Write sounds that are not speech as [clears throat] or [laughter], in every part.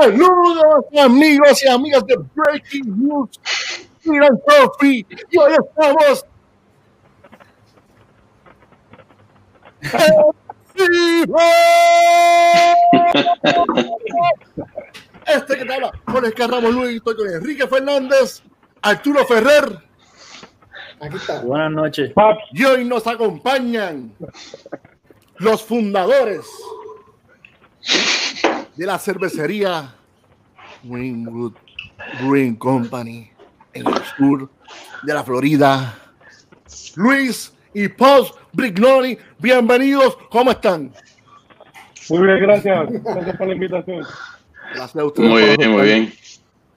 Saludos amigos y amigas de Breaking News Miran Coffee y hoy estamos [laughs] Este que te habla con el Ramos Luis, estoy con Enrique Fernández, Arturo Ferrer. Aquí está. Buenas noches. Y hoy nos acompañan los fundadores de la cervecería Greenwood Green Company en el sur de la Florida. Luis y Paul Brignoni, bienvenidos, ¿cómo están? Muy bien, gracias. Gracias por la invitación. Gracias a ustedes. Muy bien, muy bien.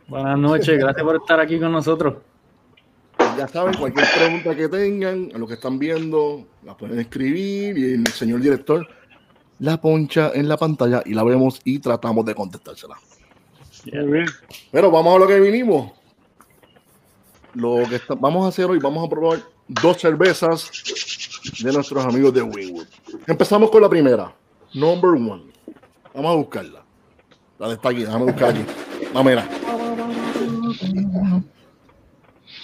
Buenas noches, gracias por estar aquí con nosotros. Ya saben, cualquier pregunta que tengan, a lo que están viendo, la pueden escribir y el señor director la poncha en la pantalla y la vemos y tratamos de contestársela. Muy bien. Pero vamos a lo que vinimos. Lo que está- vamos a hacer hoy, vamos a probar dos cervezas de nuestros amigos de Winwood. Empezamos con la primera, number one. Vamos a buscarla. La de esta aquí, déjame buscar aquí. No, mira,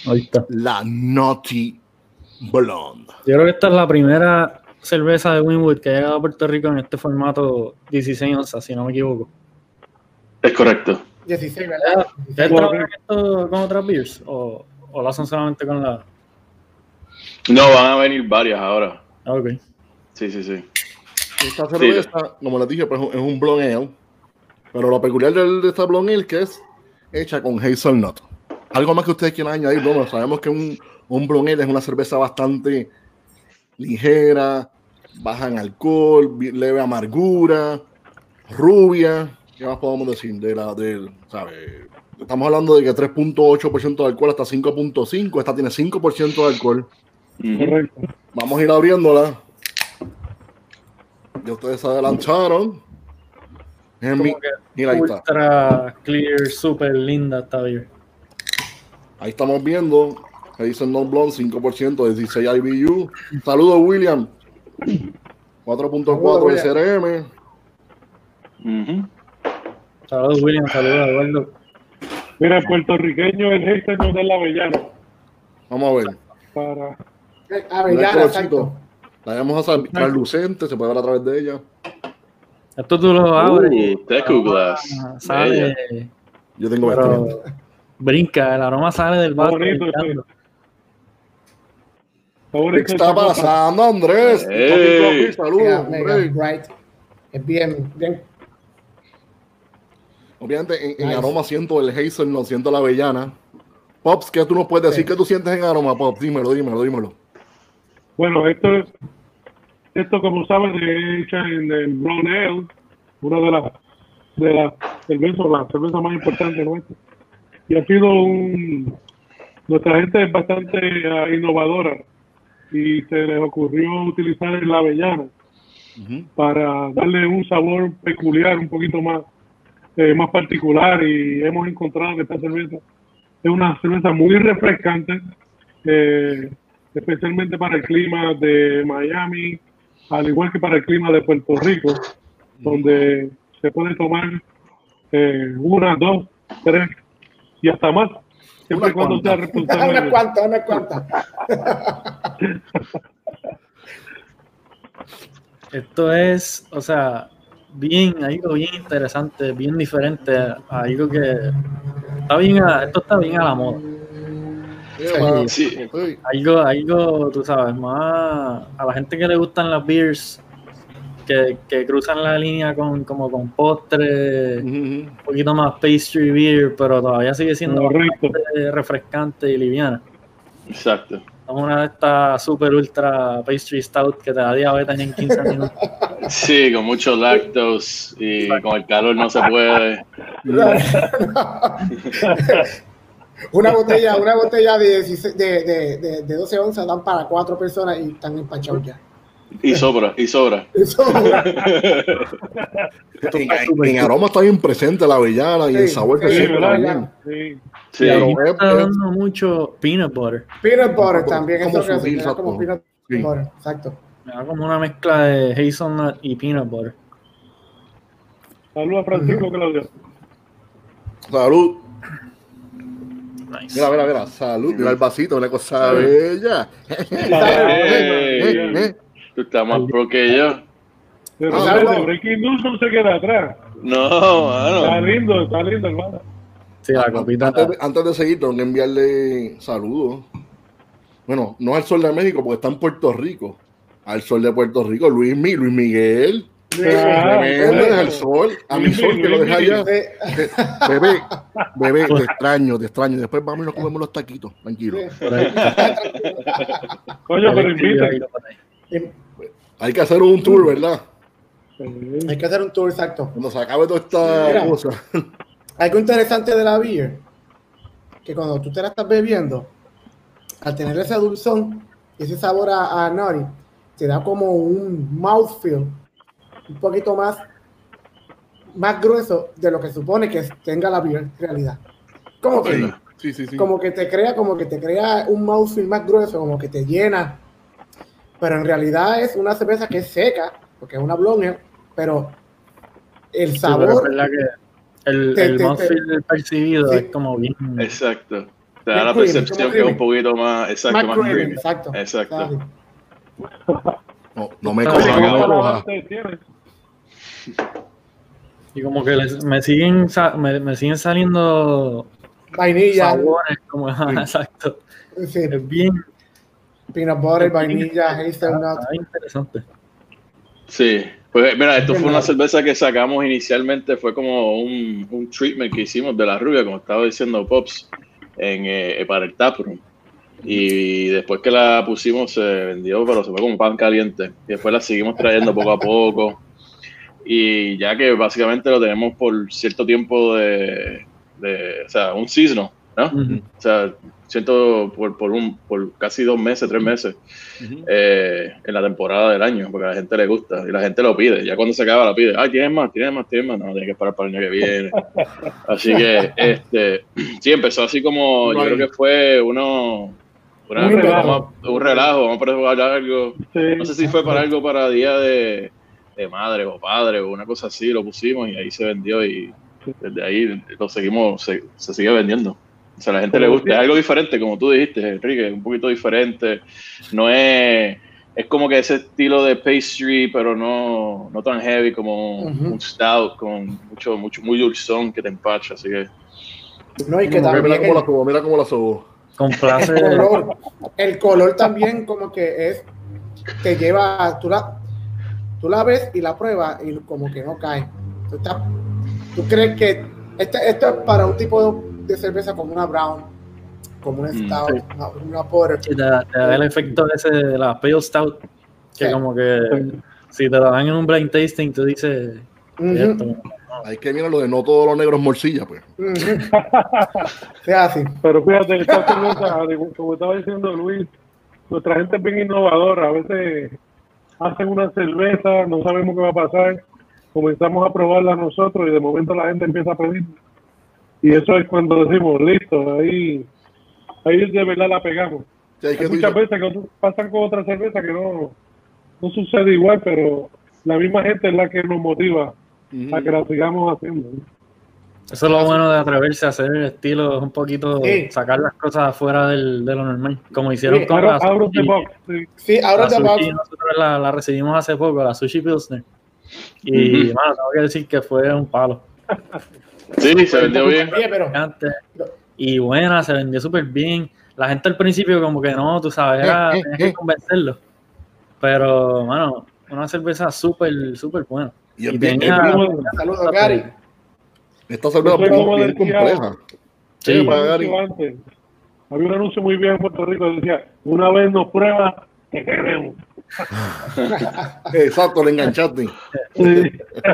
Ahí está. la Naughty Blonde. Yo creo que esta es la primera cerveza de Winwood que ha llegado a Puerto Rico en este formato 16 onzas, si no me equivoco. Es correcto. 16, ¿verdad? ¿Ustedes trabajan esto con otras beers o, o lo hacen solamente con la...? No, van a venir varias ahora. Ah, ok. Sí, sí, sí. Esta cerveza, como les dije, pues, es un blonde ale. Pero lo peculiar de, de esta blonde ale es que es hecha con hazelnut. Algo más que ustedes quieran añadir, bueno, sabemos que un, un blonde ale es una cerveza bastante ligera, baja en alcohol, leve amargura, rubia. ¿Qué más podemos decir? De la, del, ¿sabe? Estamos hablando de que 3.8% de alcohol hasta 5.5%. Esta tiene 5% de alcohol. Correcto. Vamos a ir abriéndola. Ya ustedes se adelantaron. En mi- mira, ahí está. ultra clear, super linda esta beer. Ahí estamos viendo que dice Non Blonde 5% de 16 IBU. Saludos, William. 4.4 William. SRM. Ujú. Saludos, William. Saludos, Eduardo. Mira, el puertorriqueño, el hater no da la avellana. Vamos a ver. Para... Avellana, el colorcito. exacto. La vamos a hacer translucente, se puede ver a través de ella. Esto tú lo abres Uh, Tecu Glass. ah, sale, Yo tengo este. brinca, el aroma sale del brincando. Favor, ¿Qué está pasando, Andrés? Hey. Saludos. Es bien, bien. Obviamente en, en Nice. aroma siento el hazel, no siento la avellana. Pops, ¿qué tú nos puedes decir? Sí. ¿Qué tú sientes en aroma, Pops? Dímelo, dímelo, dímelo. Bueno, esto es, esto como saben, es hecha en el Brown Ale, una de las de las cervezas, la cerveza más importante nuestra. Y ha sido un, nuestra gente es bastante ah, innovadora y se les ocurrió utilizar la avellana para darle un sabor peculiar, un poquito más, eh, más particular y hemos encontrado que esta cerveza es una cerveza muy refrescante, eh, especialmente para el clima de Miami, al igual que para el clima de Puerto Rico, donde se puede tomar eh, una, dos, tres y hasta más, siempre cuando sea responsable. [laughs] Unas cuantas, unas cuantas. [laughs] Esto es, o sea, bien, algo bien interesante, bien diferente, a algo que está bien, a- esto está bien a la moda. Eva, Sí. sí. Algo, algo, tú sabes, más a la gente que le gustan las beers, que, que cruzan la línea con como con postre, un poquito más pastry beer, pero todavía sigue siendo refrescante y liviana. Exacto. Una de estas super ultra pastry stout que te da diabetes en 15 minutos. Sí, con mucho lactose y con el calor no se puede. [laughs] una botella, una botella de, 16 de, de, de, de 12 onzas dan para cuatro personas y están empachados ya. Y sobra, y sobra. [laughs] Eso, [laughs] En, en- en aroma está bien presente la avellana y el Sí, sabor que sí, siempre ¿verdad? también. Sí. Sí. Y está es- dando mucho peanut butter. peanut butter Como- también, como que sutil, como exacto. peanut Sí. butter, exacto. Me da como una mezcla de hazelnut y peanut butter. Saludos a Francisco Claudio. Salud. Nice. Mira, mira, mira. Salud. Mira el vasito, una cosa bella. [laughs] Eh, eh. tú estás más pro que yo. Pero. Breaking News no se queda atrás. No, Está mano. lindo, está lindo, hermano. Sí, la copita. Antes de, antes de seguir, tengo que enviarle saludos. Bueno, no al Sol de México, porque está en Puerto Rico. Al Sol de Puerto Rico, Luis, Mi- Luis Miguel. Tremendo, Sol. A mi Sol, que lo deja allá. Te- Bebé, bebé, te extraño, te extraño. Después vamos y nos comemos los taquitos, tranquilo. Pero invita. Hay que hacer un tour, ¿verdad? Hay que hacer un tour exacto. Cuando se acabe toda esta Mira. cosa. Algo interesante de la beer, que cuando tú te la estás bebiendo, al tener ese dulzón, ese sabor a, a nori, te da como un mouthfeel un poquito más, más grueso de lo que supone que tenga la beer en realidad. Como que, Sí, sí, sí. sí. como que te crea, como que te crea un mouthfeel más grueso, como que te llena. Pero en realidad es una cerveza que es seca, porque es una blonde, pero el Sí, pero es sabor verdad que el, Te- el te- mouthfeel percibido Sí. es como bien. Exacto. Te da la creamy, percepción que es un poquito más, exacto, más más creamy, creamy. exacto. Exacto. No, no me coja, sí. Y como que les- me siguen sa- me, me siguen saliendo Vainilla, sabores como [laughs] exacto. sí, Es bien, peanut butter, vainilla, hazelnut. está interesante. Sí, pues mira, esto fue una cerveza que sacamos inicialmente, fue como un, un treatment que hicimos de la rubia, como estaba diciendo Pops, en, eh, para el taproom. Y después que la pusimos se vendió, pero se fue como pan caliente. Y después la seguimos trayendo poco a poco. Y ya que básicamente lo tenemos por cierto tiempo de, de o sea, un season, ¿no? O sea, siento por, por, un, por casi dos meses, tres meses eh, en la temporada del año, porque a la gente le gusta y la gente lo pide. Ya cuando se acaba, la pide. Ay, tienes más, tienes más, tienes más. No, tienes que esperar para el año que viene. [laughs] Así que, este, sí, empezó así como, yo creo que fue uno, una- Un relajo. vamos a- un relajo, vamos a probar algo. Sí. No sé si fue para algo para día de, de madre o padre o una cosa así, lo pusimos y ahí se vendió y desde ahí lo seguimos, se, se sigue vendiendo. O sea, a la gente le gusta, es algo diferente, como tú dijiste, Enrique, un poquito diferente. No es, es como que ese estilo de pastry, pero no, no tan heavy como Ujú. un stout con mucho, mucho, muy dulzón que te empacha, así que No, y que Mira también cómo la el subo, mira cómo la subo. Complace. [laughs] color, el color también como que es, te lleva, tú la, tú la ves y la pruebas y como que no cae. Tú, estás- tú crees que este- esto es para un tipo de cerveza como una brown, como una Mm, stout, sí. una, una porter. Sí, te, da- te da el efecto ese de la Pale Stout, que Sí. como que si te lo dan en un blind tasting, tú dices, Hay que mirar lo de no todos los negros morcilla, pues. ujú. [laughs] Sea así. Pero fíjate, esta cerveza, como estaba diciendo Luis, nuestra gente es bien innovadora. A veces hacen una cerveza, no sabemos qué va a pasar, comenzamos a probarla nosotros y de momento la gente empieza a pedir. Y eso es cuando decimos, listo, ahí, ahí de verdad la pegamos. Sí, hay muchas veces que pasan con otra cerveza que no, no sucede igual, pero la misma gente es la que nos motiva Ujú. a que la sigamos haciendo. eso es lo bueno de atreverse a hacer estilos un poquito, Sí. sacar las cosas fuera del, de lo normal, como hicieron Sí, con Out la of- out of the sushi. box, sí. Sí, ahora La sushi nosotros la, la recibimos hace poco, la Sushi Pilsner. Y, Ujú. mano, tengo que decir que fue un palo. [laughs] sí, se vendió bien. Pero y buena, se vendió súper bien. La gente al principio como que no, tú sabes, era, Eh, eh, tenías eh. que convencerlo. Pero, mano, una cerveza súper, súper buena. Y Y bien- tenía- saludos, Gary. esta cerveza es bien, compleja. Sí, para antes. Había un anuncio muy bien en Puerto Rico que decía, una vez nos prueba, te queremos. [laughs] Exacto, le enganchaste. Sí.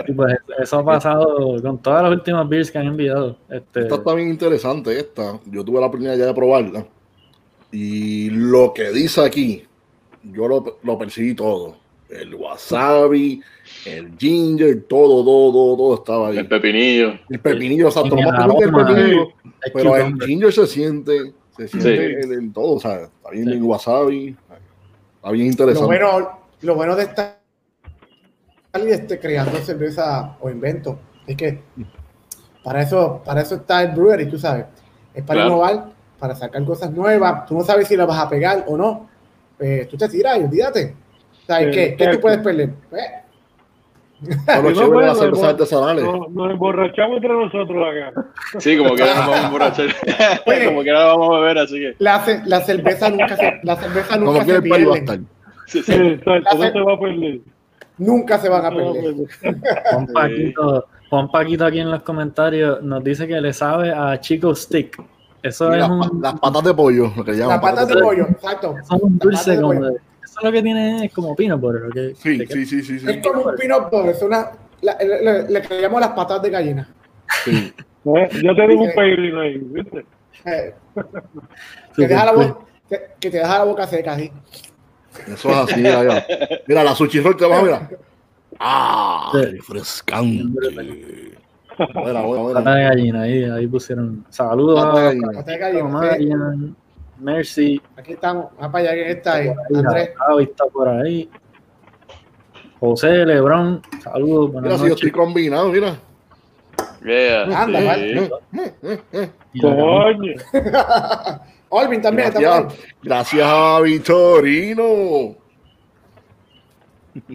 y pues eso ha pasado con todas las últimas beers que han enviado. Este, Esta está bien interesante, esta. Yo tuve la oportunidad ya de probarla. Y lo que dice aquí, yo lo, lo percibí todo. El wasabi, el ginger, todo, todo, todo, todo estaba ahí. El pepinillo. El pepinillo, exacto. Lo el más pepinillo el pero el ginger se siente, se siente Sí. en, en todo. O sea, está bien Sí. el wasabi. Está bien Lo interesante. bueno, lo bueno de estar este, creando cerveza o invento es que para eso, para eso está el brewery, tú sabes. Es para Claro. innovar, para sacar cosas nuevas. Tú no sabes si la vas a pegar o no. Pues tú te tiras y olvídate. ¿Sabes Sí, qué? ¿Qué tú puedes perder? Pues, Son los no, chéveres de bueno, las cervezas bueno, artesanales. Nos, nos emborrachamos entre nosotros acá. Sí, como que ahora nos vamos a emborrachar. [laughs] como que ahora vamos a beber, así que. la, ce- la cerveza nunca se, la cerveza Como nunca que se el party va a pierde. estar. Sí, Sí, exacto, no se va a perder. Nunca se van a perder. [laughs] Juan Paquito, Juan Paquito aquí en los comentarios nos dice que le sabe a Chico Stick. Eso Y es las, un, las patas de pollo, lo que llaman. Las patas de pollo, exacto. un dulce como de- Eso lo que tiene es como peanut butter. ¿o qué? Sí, sí, sí, sí, sí. Es como un peanut butter, es una, la- le, le- le creamos las patas de gallina. Sí. [laughs] ¿Eh? Ya tenemos un ahí, ¿viste? Eh, que, Súper deja la cool. boca, que, que te deja la boca seca así. Eso es así, mira, mira. Mira, la sushi roll te va, mira. ¡Ah! Refrescante. Buena, buena, Pata buena. de gallina, ahí, ahí pusieron. Saludos Pata de a gallina. Pata de gallina, Mercy, Aquí estamos. Vamos para allá, ¿quién está ahí? Andrés. Javi está por ahí. José, Lebron, saludos, Mira, buenas si yo estoy noches. combinado, mira. Yeah, Anda, sí. vale. Coño. [laughs] Olvin también está por Gracias, ahí. gracias a Vitorino.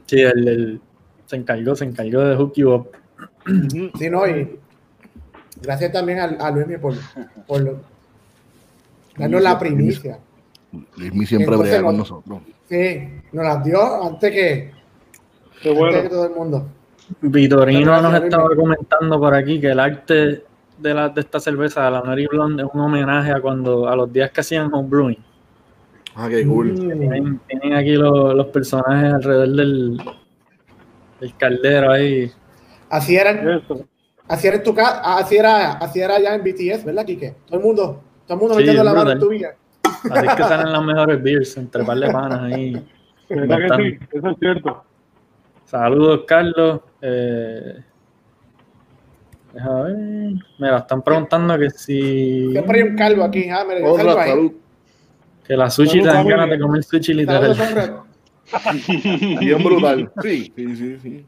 Sí, el, el- se encargó, se encargó de hook you up. Sí, no, y gracias también a, a Luis por, por darnos la primicia. Luismi siempre Entonces, brega con no- nosotros. Sí, nos las dio antes que, Qué antes que bueno. todo el mundo. Vitorino nos estaba comentando por aquí que el arte de, la, de esta cerveza, la Mary Blonde, es un homenaje a cuando a los días que hacían homebrewing. Ah, qué cool. Mm. Tienen, tienen aquí los, los personajes alrededor del, del caldero ahí. Así era, Eso. así era en tu casa, así era, así era ya en BTS, ¿verdad, Kike? Todo el mundo, todo el mundo Sí, metiendo la mano en tu vida. Así es que salen las mejores beers entre par de panas ahí. ¿Verdad que sí? Eso es cierto. Saludos, Carlos. Eh, deja ver. Me la están preguntando que si Siempre hay un calvo aquí, ah, mire, Otra, salvo ahí. salud. que la sushi te dan ganas de comer sushi literal. Bien [laughs] brutal. Sí, sí, sí. sí.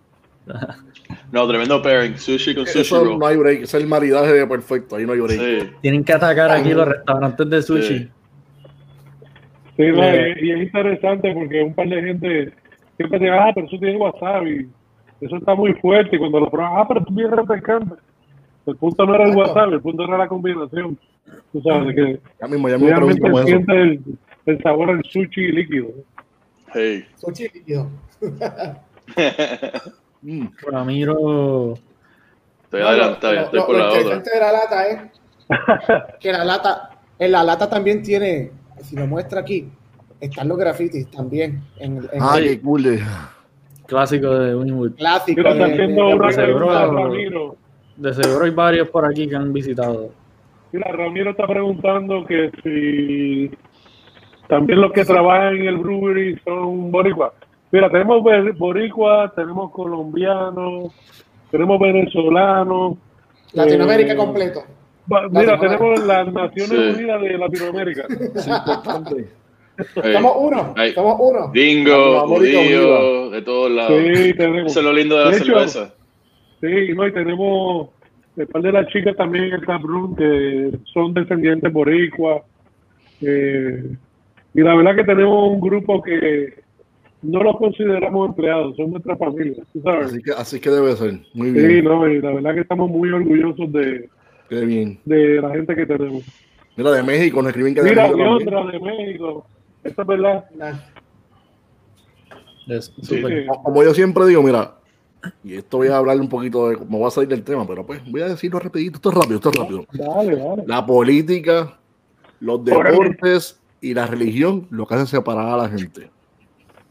No, tremendo pairing. Sushi con sushi Eso roll. no hay break. Es el maridaje perfecto. Ahí no hay break. Sí. Tienen que atacar aquí los restaurantes de sushi. Sí. Sí, no, Eh. y, y es interesante porque un par de gente siempre dice, ah, pero eso tiene wasabi. Eso está muy fuerte. Y cuando lo pruebas, ah, pero es bien refrescante. El punto no era el wasabi, el punto era la combinación. Tú sabes que Ya mismo, ya mismo realmente eso. siente el, el sabor del sushi líquido. Hey. Sushi líquido. [laughs] Mm. Ramiro. Estoy No, adelantado, estoy lo- por lo la otra. interesante de la lata es [laughs] que la lata, en la lata también tiene, si lo muestra aquí, están los grafitis también en, en Ah, el qué cool. de- Clásico de Winwood. clásico. Mira, de- de- de- Ramiro. De seguro hay varios por aquí que han visitado. Mira, Ramiro está preguntando que si también los que trabajan en el brewery son boricuas. Mira, tenemos boricuas, tenemos colombianos, tenemos venezolanos. Latinoamérica eh, completo. Mira, Latinoamérica. tenemos las Naciones Sí. Unidas de Latinoamérica. Es [laughs] importante. Somos uno, Ay. somos uno. América judío, de todos lados. Sí, tenemos. Eso es lo lindo de la De hecho, cerveza. Sí, no, y tenemos el par de las chicas también en el Room que son descendientes boricuas. Eh, y la verdad que tenemos un grupo que no los consideramos empleados, son nuestra familia, ¿tú sabes? Así que, así que debe ser. Muy Sí, bien. no, y la verdad que estamos muy orgullosos de, Qué bien. de la gente que tenemos. Mira, de México, nos escriben que de Mira, México también. Leondra de México, esto es verdad. Es Sí. Sí. Como yo siempre digo, mira, y esto voy a hablar un poquito de, me voy a salir del tema, pero pues voy a decirlo rapidito, esto es rápido, esto es rápido. Dale, dale. La política, los deportes y la religión lo que hacen separar a la gente.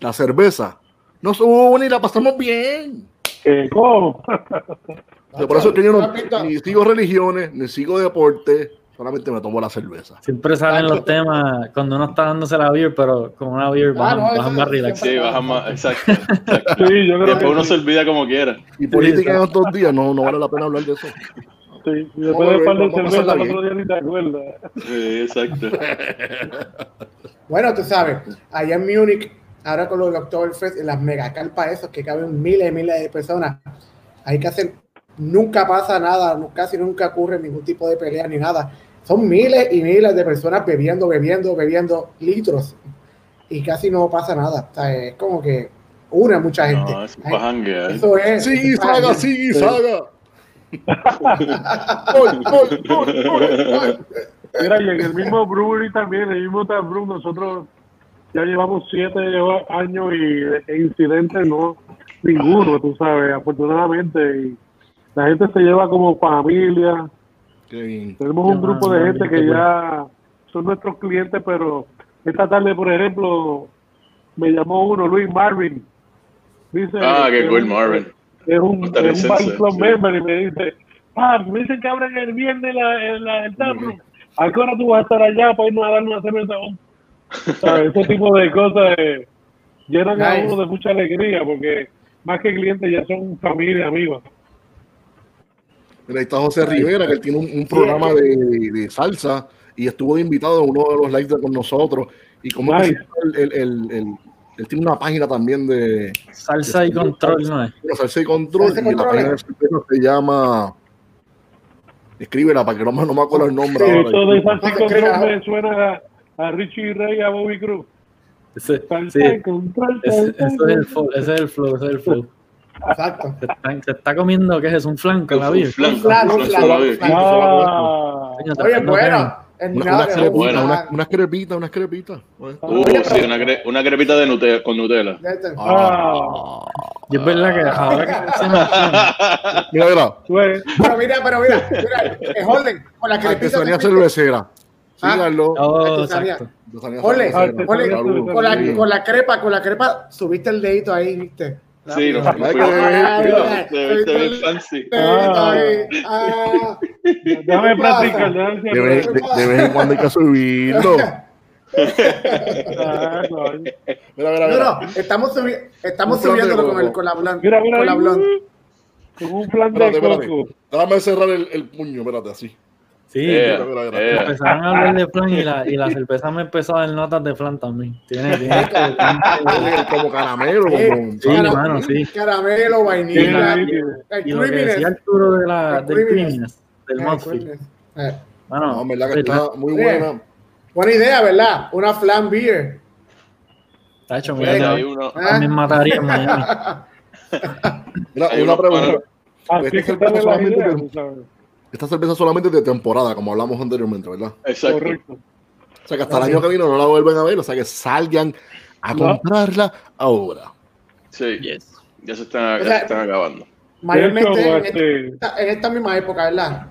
La cerveza nos une y la pasamos bien. Eh, ¿Cómo? Por eso es que yo no, ni sigo religiones, ni sigo deporte, solamente me tomo la cerveza. Siempre salen los temas cuando uno está dándose la beer, pero con una beer Ah, bajan, no, bajan eso más relax. Sí, baja más. Exacto. exacto. [laughs] Sí, yo Y creo después que uno sí. se olvida como quiera. Y política en estos días no, no vale la pena hablar de eso. Sí, y después de par de Vamos a cervezas, pasarla el otro día ni te acuerdas. Sí, exacto. [laughs] Bueno, tú sabes, allá en Múnich, ahora con los Oktoberfest, en las megacarpas esos que caben miles y miles de personas, hay que hacer nunca pasa nada, casi nunca ocurre ningún tipo de pelea ni nada. Son miles y miles de personas bebiendo, bebiendo, bebiendo litros y casi no pasa nada. O sea, es como que une a mucha gente. No, eso es Ay, eso es. Sí, es saga, sí, saga. Gol, gol, gol, gol, gol. Mira, y en el mismo brewery también, en el mismo tap room, nosotros ya llevamos siete años y e incidentes no ninguno, tú sabes, afortunadamente. Y la gente se lleva como familia. Qué bien. Tenemos un Qué grupo de gente que ya son nuestros clientes, pero esta tarde, por ejemplo, me llamó uno, Luis Marvin. Dice Ah, qué que cool, un- Marvin. Es un, es un Club sí. member y me dice, ah, me dicen que abren el viernes la, el, la, el room. ¿A qué hora tú vas a estar allá para irnos a dar una cerveza? ¿Sabes? Ese tipo de cosas eh, llenan a uno de mucha alegría porque más que clientes ya son familia, amigos. Mira, ahí está José Rivera, que él tiene un, un programa de, de salsa y estuvo invitado en uno de los lives con nosotros. Y como Nice. él, él, tiene una página también de Salsa y control, ¿no es? salsa y control. Salsa y y la página de se llama. Escríbela para que no, me- no me acuerdo el nombre. ahora. Eso de crea. control me suena a, Richie Ray a Bobby Cruz. Ese, sí, ese, ese es flow, ese es el flow, ese es el flow. Exacto. Se está, se está comiendo, ¿qué es eso? Un flanco, la Un vida. flan, Un flan, un flan, flan, flan. Ah, Coño, Oye, el Una, nada unas crepitas, bueno. unas, crepitas. Uh, una, cre- una crepita de Nutella, con Nutella. ah, Y es verdad que ahora que mencionas flan, Mira, mira. Pero mira, pero mira, mira, eh, Holden, con la crepita. artesanía que fuiste- cervecera. Síganlo. oh, exacto. Ole, ole. Con la, Sí. con la crepa, con la crepa, subiste el dedito ahí, viste. Sí, fancy. Ah, Déjame practicar, De vez, hacer- de- de vez en cuando hay que subirlo. [laughs] Mira, mira, no, mira. no, estamos, subi estamos subiéndolo con, el, con la. Mira, mira con la. Con un plan de Espérate, espérate. Déjame cerrar el, el puño, espérate, así. Sí, Eh, mira, mira. eh. empezaron a hablar de flan y la, y la [laughs] cerveza me empezó a dar notas de flan también. Tiene, tiene Como caramelo, Eh, como. Sí, cara- mano, sí. Caramelo, vainilla, Sí, el Y lo que decía Arturo de la, El del creaminess, del Eh, mouthfeel. creaminess. Eh, Mano, No, verdad que está muy buena. Buena idea, ¿verdad? Una flan beer. Está hecho, Mira, también mataría [laughs] en Miami. Mira, Hay una pregunta. Este es que Esta cerveza solamente es de temporada, como hablamos anteriormente, ¿verdad? Exacto. Correcto. O sea que hasta el año que viene no la vuelven a ver, o sea que salgan a No. comprarla ahora. Sí, Yes. ya se están, ya O sea, se están acabando. Mayormente en, este, esta, en esta misma época, ¿verdad?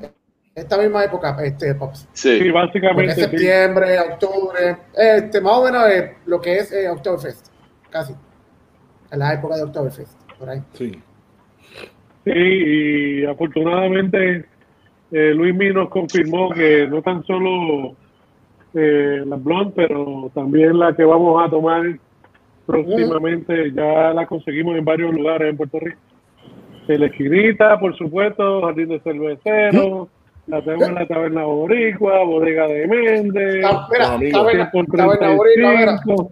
Esta misma época, este, Pops. Sí, sí, básicamente. sí. septiembre, octubre, este, más o menos eh, lo que es eh, Oktoberfest, casi. En la época de Oktoberfest, por ahí. Sí. Sí, y afortunadamente eh, Luis Mi nos confirmó que no tan solo eh, la blonde, pero también la que vamos a tomar próximamente, ya la conseguimos en varios lugares en Puerto Rico. En la esquinita, por supuesto, Jardín de Cervecero, la tenemos en la Taberna Boricua, Bodega de Méndez, Ah, amigo. taberna, 100 por taberna boricua, mira. 35.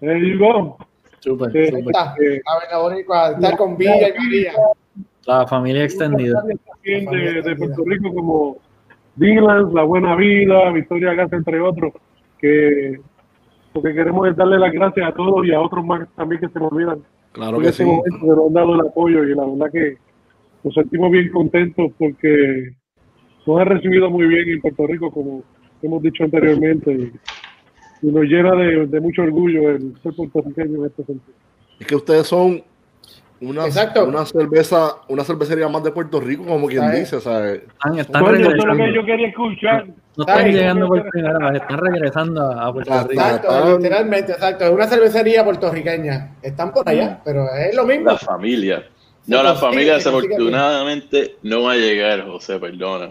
There you go. Súper, Eh, Eh, taberna boricua, está con Villa y María. La familia extendida. también de, de Puerto Rico como Dylan, La Buena Vida, Victoria Gas, entre otros, que lo que queremos es darle las gracias a todos y a otros más también que se me olvidan Claro en que este sí. momento que nos han dado el apoyo y la verdad que nos sentimos bien contentos porque nos han recibido muy bien en Puerto Rico como hemos dicho anteriormente y, y nos llena de, de mucho orgullo el ser puertorriqueño en este sentido. Es que ustedes son una, Exacto. una cerveza, una cervecería más de Puerto Rico, como quien ¿Sabes? dice, ¿sabes? Están, están Coño, eso es lo que regresando. yo quería escuchar. No están llegando por primera vez, están regresando a Puerto Exacto. Rico. Exacto, literalmente, exacto. Es una cervecería puertorriqueña. Están por allá, pero es lo mismo. la familia. No, la familia desafortunadamente no va a llegar, José, perdona.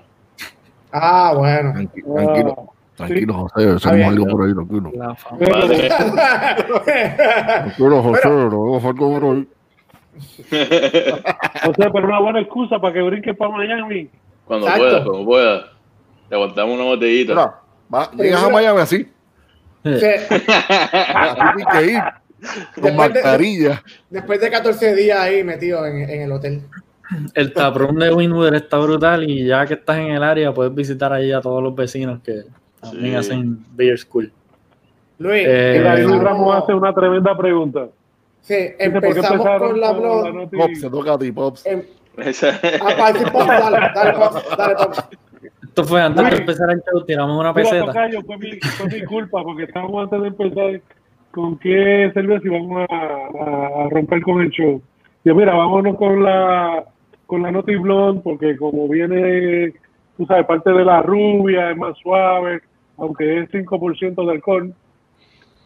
Ah, bueno. Tranqui- Ah, Tranquilo, tranquilo, José, hacemos algo por ahí, tranquilo. La familia. [laughs] Tranquilo, José, no vamos a algo por ahí. O sea, pero una buena excusa para que brinque para Miami. Cuando Exacto. pueda, cuando pueda. Le aguantamos una botellita. Mira, va, llegas a Miami así, Sí, así que ir, con de- mascarilla. Después de 14 días ahí metido en, en el hotel. El taprón de Winwood está brutal y ya que estás en el área puedes visitar ahí a todos los vecinos que también Sí. hacen Beer School. Luis, Eh, Ramos hace una tremenda pregunta. Sí, Dice, ¿por qué empezamos con la blog. noti- Pops, se toca a ti, Pops. Em, [laughs] Esa- [laughs] ah, para decir, Pops, dale, dale, Pops, dale, Pops. Esto fue antes de Luis. empezar el show, tiramos una Mira, peseta. tocayo, fue mi, fue mi culpa porque estábamos antes de empezar con qué cerveza y vamos a, a- a romper con el show. Yo, mira, vámonos con la con la Noti Blonde porque como viene, tú sabes, parte de la rubia, es más suave, aunque es 5% de alcohol.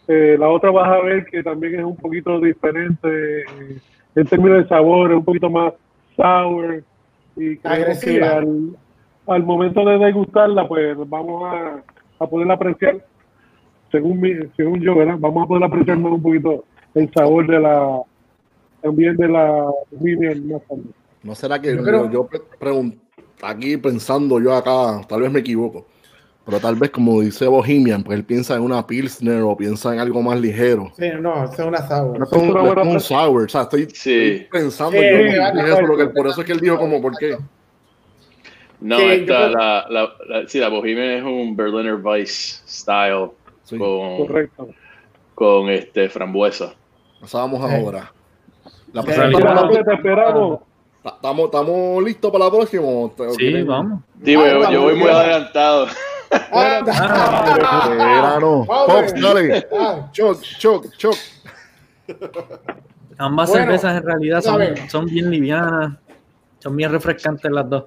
Eh, la otra vas a ver que también es un poquito diferente eh, en términos de sabor, es un poquito más sour y creo que al, al momento de degustarla, pues vamos a, a poder apreciar, según mi, según yo, ¿verdad? Vamos a poder apreciar más un poquito el sabor de la también de la Vivian más tarde. ¿No será que Yo creo- yo pre- pregun- aquí pensando yo acá, tal vez me equivoco, pero tal vez como dice Bohemian, pues él piensa en una Pilsner o piensa en algo más ligero. Sí, no, es una sour. No es un, una no es buena un pre- sour, o sea, estoy, Sí. estoy pensando Sí, yo va de eso, lo que- por eso es que él dijo como, ¿por qué? No, esta, la, la, la, sí, la Bohemian es un Berliner Weiss style Sí, con, Correcto. con este frambuesa. pasábamos ahora. La no, esperamos. ¿Estamos, ¿Estamos listos para la próxima? ¿O te- o Sí, vamos. Digo, yo, Ah, yo voy muy adelantado. Ah, Verano. Vamos. Pops, dale. ah, Choc, choc, choc. Ambas Bueno, cervezas en realidad son, son bien livianas, son bien refrescantes las dos.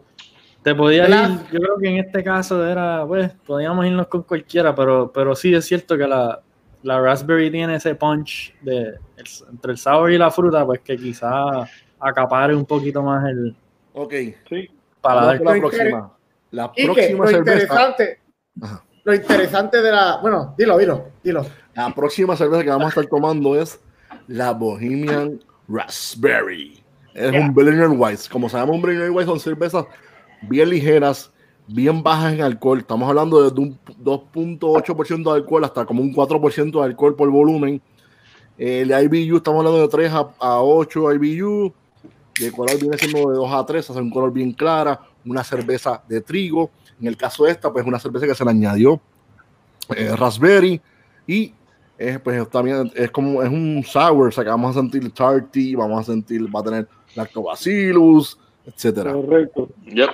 Te podía La- ir, yo creo que en este caso era, pues, podíamos irnos con cualquiera, pero, pero sí es cierto que la, la raspberry tiene ese punch de el- entre el sour y la fruta, pues que quizá acapare un poquito más el Ok, Sí. paladar. vamos con la próxima. La y que próxima lo cerveza. interesante, Ajá. lo interesante de la, bueno, dilo, dilo, dilo. La próxima cerveza que vamos a estar tomando es la Bohemian Raspberry. Es Yeah. un Berliner Weiss. Como sabemos, un Berliner Weiss son cervezas bien ligeras, bien bajas en alcohol. Estamos hablando de un 2.8% de alcohol hasta como un 4% de alcohol por volumen. El IBU, estamos hablando de 3 a, a 8 IBU. El color viene siendo de 2 a 3, hace un color bien clara. Una cerveza de trigo. En el caso de esta, pues una cerveza que se le añadió eh, raspberry y es, pues también es como es un sour, o sea que vamos a sentir tarty, vamos a sentir, va a tener lactobacillus, etcétera. Correcto. Yep.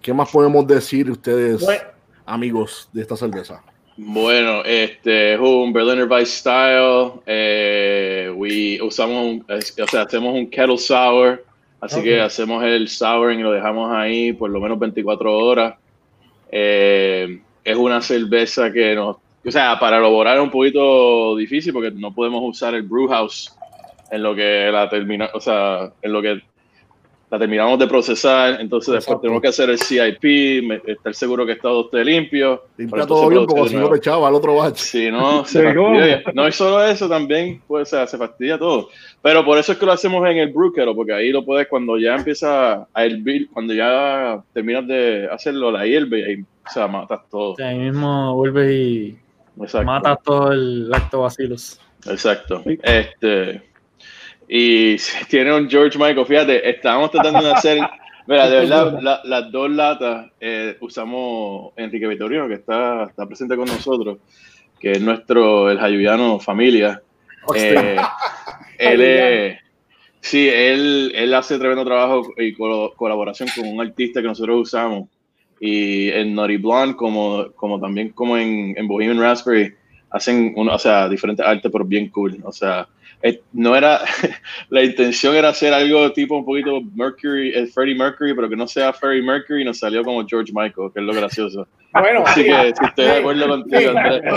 ¿Qué más podemos decir ustedes, Bueno, amigos de esta cerveza? Bueno, este es un Berliner Weiss style. Eh, we usamos, un- o sea, hacemos un kettle sour, así que hacemos el souring y lo dejamos ahí por lo menos 24 horas. Eh, es una cerveza que nos, o sea, para elaborar es un poquito difícil porque no podemos usar el brew house en lo que la termina, o sea, en lo que la terminamos de procesar, entonces después Exacto. tenemos que hacer el CIP, me- estar seguro que todo esté limpio. Limpia todo bien, porque si no te echaba al otro batch. Sí, no, [laughs] se fastidia. No es solo eso, también pues, o sea, se fastidia todo. Pero por eso es que lo hacemos en el kettle, porque ahí lo puedes, cuando ya empieza a hervir, cuando ya terminas de hacerlo, la hierve y ahí, o sea, matas todo. Sea, ahí mismo vuelves y Exacto. matas todo el lactobacillus. Exacto. Sí. Este, y [laughs] tiene un George Michael, fíjate, estábamos tratando de hacer, [laughs] mira, de verdad, la- las dos latas eh, usamos Enrique Vitorino, que está, está presente con nosotros, que es nuestro, el Jayuyano familia. Eh, [laughs] él es, sí, él, él hace tremendo trabajo y colaboración con un artista que nosotros usamos. Y en Naughty Blonde, como, como también como en, en Bohemian Raspberry, hacen o sea, diferentes artes, pero bien cool. O sea, no era, [laughs] la intención era hacer algo tipo un poquito Mercury, eh, Freddie Mercury, pero que no sea Freddie Mercury, nos salió como George Michael, que es lo gracioso. bueno, Así sí, que si estoy de acuerdo contigo, Andrés.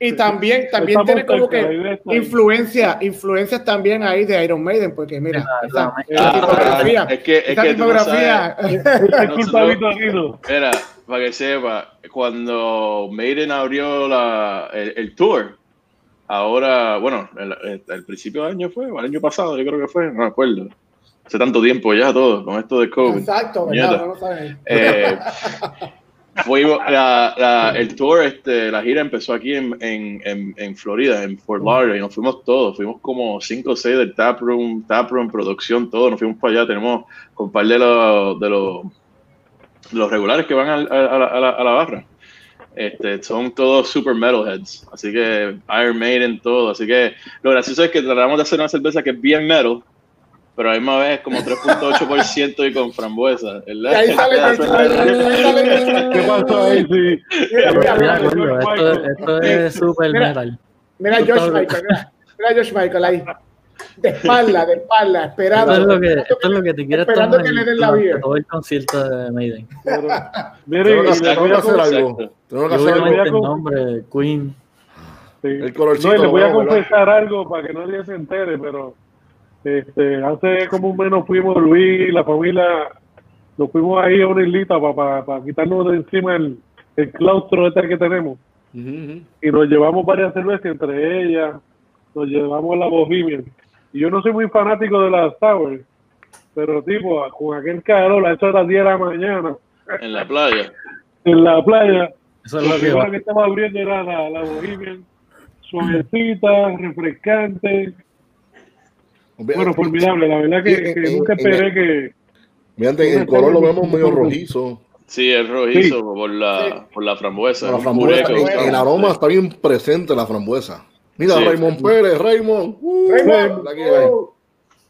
y también, también Estamos tiene como que influencia, influencias también ahí de Iron Maiden, porque mira, esa, esa Ah, tipografía, es que, es esa [laughs] no. Mira, para que sepa, cuando Maiden abrió la, el, el tour, ahora, bueno, el, principio de año fue, o el año pasado, yo creo que fue, no me acuerdo. Hace tanto tiempo ya todo, con esto de COVID. exacto. ¿verdad? No lo saben. Eh, [laughs] fuimos, la, la, el tour, este, la gira empezó aquí en, en, en, en Florida, en Fort Lauderdale, y nos fuimos todos, fuimos como 5 o 6 del taproom, taproom, producción, todo, nos fuimos para allá, tenemos con un par de los, de los, los regulares que van a, a, a, la, a la barra. Este, son todos super metalheads, así que Iron Maiden, todo. Así que lo gracioso es que tratamos de hacer una cerveza que es bien metal, pero a la misma vez como 3.8% y con frambuesa. ¿verdad? Y ahí sale [laughs] ¿Qué pasó ahí? Sí. Mira, mira, Mira, mira, Gordo, esto, esto es super Mira. metal. Mira Josh Michael, mira, mira a Josh Michael ahí. De espalda, de espalda, esperando. Esto es lo que, esto es lo que te quieres Esperando tomar que le den la beer. todo el concierto de Maiden. Pero, mire, Tengo que, tengo voy que a hacer algo. Tengo que hacer algo. el nombre, Queen. Sí. El colorcito No, y le voy a confesar algo para que nadie se entere, pero este, hace como un mes nos fuimos Luis y la familia, nos fuimos ahí a una islita para quitarnos de encima el, el claustro este que tenemos y nos llevamos varias cervezas, entre ellas nos llevamos la Bohemian. Y yo no soy muy fanático de las Sour, pero tipo, con aquel calor, a eso de las 10 de la mañana, En la playa. [laughs] en la playa, Eso es lo que primero va. que estaba abriendo era la, la Bohemian, suavecita, refrescante. Bueno, formidable, la verdad que, en- nunca en- esperé que... Fíjate, el color lo vemos medio rojizo. Sí, es rojizo Sí. por, la, por la frambuesa. La un frambuesa, el aroma está bien presente, la frambuesa. Mira, Sí. Raymond Pérez, Raymond. Uh, Raymond, uh,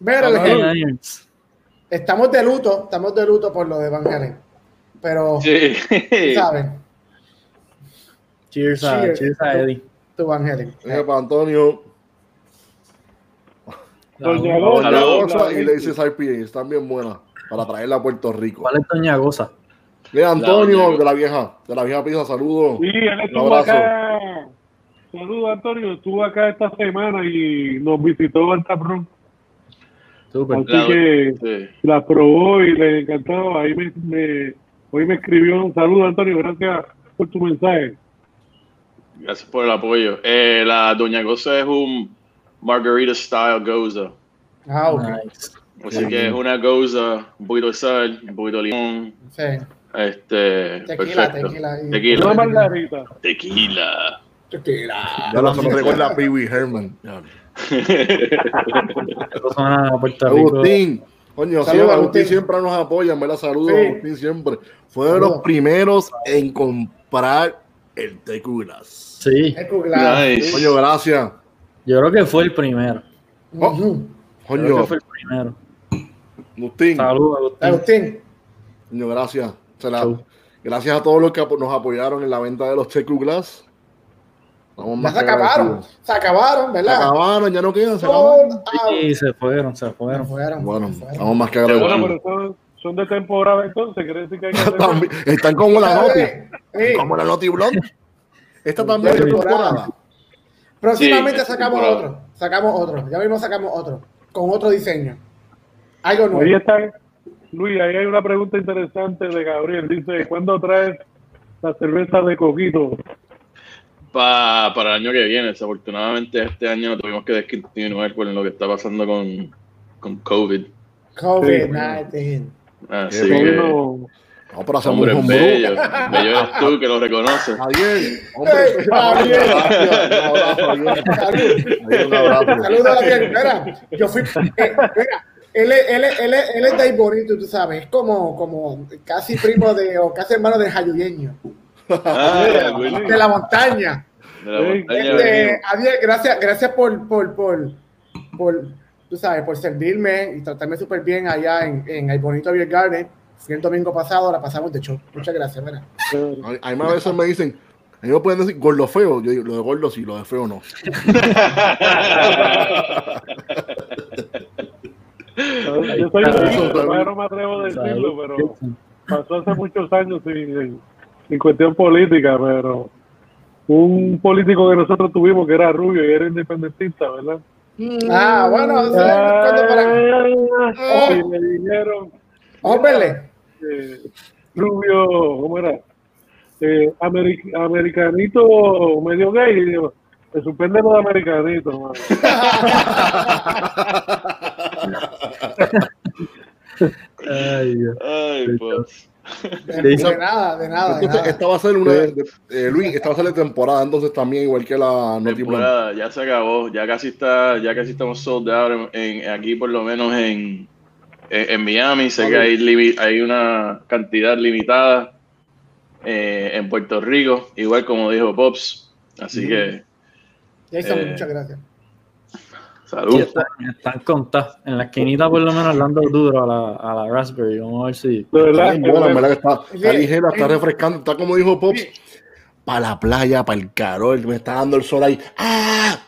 Mira, estamos de luto, estamos de luto por lo de Van Halen. Pero, Sí. ¿saben? Cheers a, Cheers. cheers a Eddie. Tu Van Halen. Mira, para Antonio. Doña Goza, Doña. Goza y Laces IPA están bien buenas para traerla a Puerto Rico. ¿Cuál es Doña Goza? Mira, Antonio, de la vieja, de la vieja pizza, saludos. Sí, él estuvo abrazo. acá. Saludos, Antonio. Estuvo acá esta semana y nos visitó al taprón. Súper. Así La- que Sí. la probó y le encantó. Ahí me, me- hoy me escribió un saludo, Antonio. Gracias por tu mensaje. Gracias por el apoyo. Eh, la Doña Goza es un Margarita Style Goza. Ah, ok. Nice. Así que es una Goza, un poquito de sal, un poquito de limón. Sí. Este, Tequila, perfecto. tequila. y- Tequila. Una margarita. Tequila. Ya no se me recuerda a Pee Wee Herman. Agustín. Coño, sí, Saludos, Agustín Agustín. siempre nos apoya, me la saludo, Sí. Agustín siempre. Fue de los primeros en comprar el. Sí, Es cuglado. Nice. Coño, gracias. yo creo que fue el primero. Ujú. Creo que Coño, fue el primero. Agustín. Saludos, Agustín. Agustín. Coño, gracias. Se la- gracias a todos los que nos apoyaron en la venta de los Ya más se que acabaron. Se acabaron, Se ¿verdad? acabaron, ya no quedan, se acabaron. Sí, se fueron, se Se fueron. fueron, Bueno, se fueron. estamos más que Bueno, agradecidos. pero son, son de temporada entonces. Quiere decir que hay que hacer- También- Están como la Noti. Sí. Como la Noti Blonde. Esta también es Ya de temporada. temporada. Próximamente Sí, sacamos temporada. otro. Sacamos otro. Ya mismo sacamos otro. Con otro diseño. Algo Ahí nuevo. está, Luis, ahí hay una pregunta interesante de Gabriel. Dice, ¿cuándo traes la cerveza de coquito? Pa- para el año que viene, desafortunadamente este año no tuvimos que descontinuar por lo que está pasando con, con COVID. COVID-19. Así que, No, pero hacemos hombre, un bello. Bello eres tú que lo reconoces. Javier, hombre, Ey, Javier. Un abrazo, Javier. Un abrazo. Saludos a Javier. Mira, yo fui. eh, mira, él es, él, es, él, es, él es de ahí bonito, tú sabes. Es como, como casi primo de, o casi hermano de Jayuyeño. [laughs] Ah. De la montaña. De la Ey, montaña Este, gracias, gracias por, por, por, por, tú sabes, por servirme y tratarme súper bien allá en, en el bonito Beer Garden. Fui el domingo pasado, la pasamos de show. Muchas gracias, mira. A mí a veces me dicen, a mí me pueden decir gordo feo. Yo digo, lo de gordo sí, lo de feo no. [laughs] yo soy Eso, todavía no me atrevo a decirlo, pero pasó hace muchos años sin, sin cuestión política, pero un político que nosotros tuvimos que era rubio y era independentista, ¿verdad? Ah, bueno, sí, cuando para- Ah, y le dijeron eh, rubio, ¿cómo era? Eh, ameri- americanito medio gay, y digo, se suspende lo de americanito, mano. [laughs] Ay, Dios. Ay, pues. De, de nada, de nada. Entonces, de nada. esta va a ser una. de- eh, Luis, esta va a ser de temporada, entonces también, igual que la temporada ya se acabó, ya casi está, ya casi estamos sold out en, en- aquí por lo menos en, en, en Miami, sé que hay, limi- hay una cantidad limitada eh, en Puerto Rico, igual como dijo Pops, así que Jason, eh, muchas gracias. Sí, salud. están, están contadas. En la esquinita, por lo menos, dando duro a la, a la Raspberry. Vamos a ver si. De verdad, Está buena, verdad que está, está ligera, está refrescante, está como dijo Pops, para la playa, para el calor, me está dando el sol ahí. ¡Ah!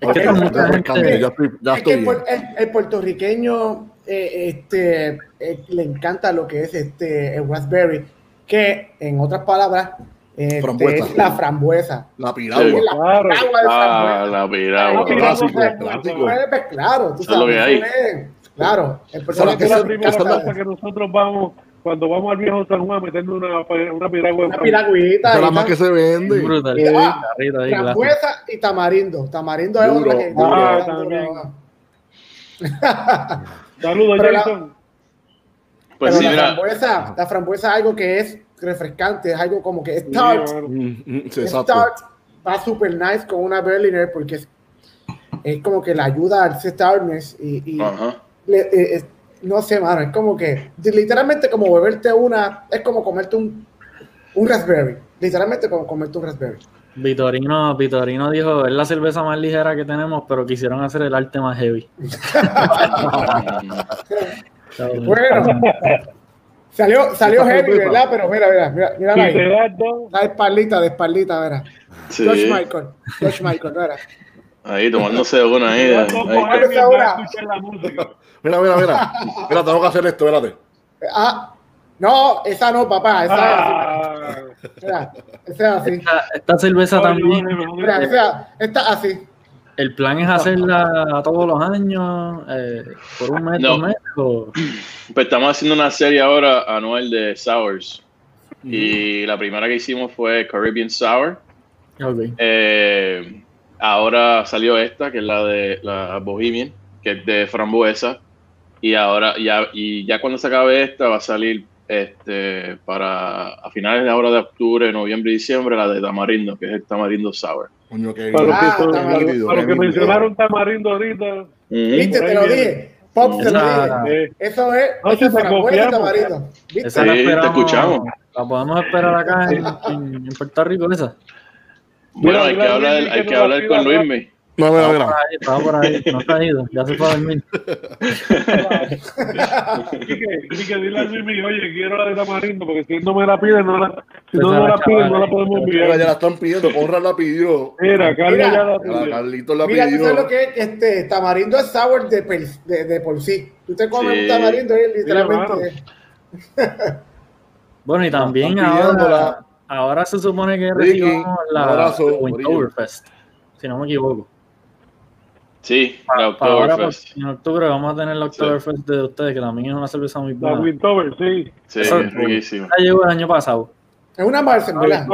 Es que Está está mucha refrescante, gente- ya estoy, ya es que estoy el, bien. puer- el- el puertorriqueño eh, este, eh, le encanta lo que es este el raspberry, que en otras palabras este, Frambuesa. es la frambuesa. La piragua. Sí. La Claro. piragua de Ah, frambuesa. la piragua. Claro, clásico, pues, clásico. pues, Claro, tú lo sabes. que hay. Claro, el es la primera cosa que nosotros vamos, cuando vamos al viejo San Juan, meternos una, una piragua. una piragüita. La más que se vende. Brutal. Y- ah, ahí. Frambuesa y tamarindo. Tamarindo es otra que duro. Ah, duro, también. [laughs] Saludos, Jason. Pues Pero sí, la mira, frambuesa, la frambuesa es algo que es refrescante, es algo como que es Sí, tart. mano. Mm, mm, va super nice con una Berliner porque es, es como que le ayuda al tartness y, y ajá. le- eh, es- no sé, mano, es como que literalmente como beberte una, es como comerte un, un raspberry, literalmente como comerte un raspberry. Vitorino, Vitorino dijo, es la cerveza más ligera que tenemos, pero quisieron hacer el arte más heavy. [laughs] [laughs] Bueno, salió, salió heavy. ¿verdad? Pero mira, mira, mira, mira Si ahí. La espaldita, de espaldita, mira. Sí, George Michael, George Michael, mira. ahí tomándose una ahí. ahí. la. [laughs] Mira, mira, mira. Mira, tengo que hacer esto, espérate. Ah, no, esa no, papá, esa es así. Ah, Mira, esa es así. Esta, esta cerveza también, Mira, esa, esta así. El plan es hacerla todos los años, eh, por un mes, No. meses, o- Pues estamos haciendo una serie ahora anual de sours. Y la primera que hicimos fue Caribbean Sour. ok. Eh, ahora salió esta, que es la de la Bohemian, que es de frambuesa. Y ahora, ya, y ya cuando se acabe esta, va a salir este para a finales de ahora de octubre, noviembre y diciembre, la de tamarindo, que es el tamarindo sour. Coño, que Para Ah, que, para para mencionaron tamarindo ahorita. ¿Viste? Te lo dije. Pop, te lo dije. Eso es, No, eso confiamos. tamarindo. ¿Viste? Esa la Sí, te escuchamos. La podemos esperar acá en, en- en Puerto Rico, esa. Bueno, hay que hablar, hay que hablar con. No, mira, Estaba mira. por ahí, estaba por ahí, no ha ido, ya se fue a dormir. Quique, Quique, dile a Luismi, oye, quiero la de tamarindo, porque si no me la pide, no la, si no Esa me la la pide, chaval, no la podemos Mira, ya la enviar. están pidiendo. Conrad la pidió. Mira, Carlos Mira. ya la pidió. Carlitos la Mira, tú pidió. sabes lo que es este tamarindo es sour de, per- de, de por sí. Tú te comes Sí. un tamarindo y literalmente. es- [laughs] Bueno, y también ahora, ahora se supone que Ricky, recibamos la, Wintoberfest, si no me equivoco. Sí, la Para ahora, pues, en octubre, vamos a tener la Oktoberfest de ustedes, que también es una cerveza muy La buena. Wintover, sí. Sí, Eso- es riquísimo. Ya llegó el año pasado. Es una Marsen, ¿verdad?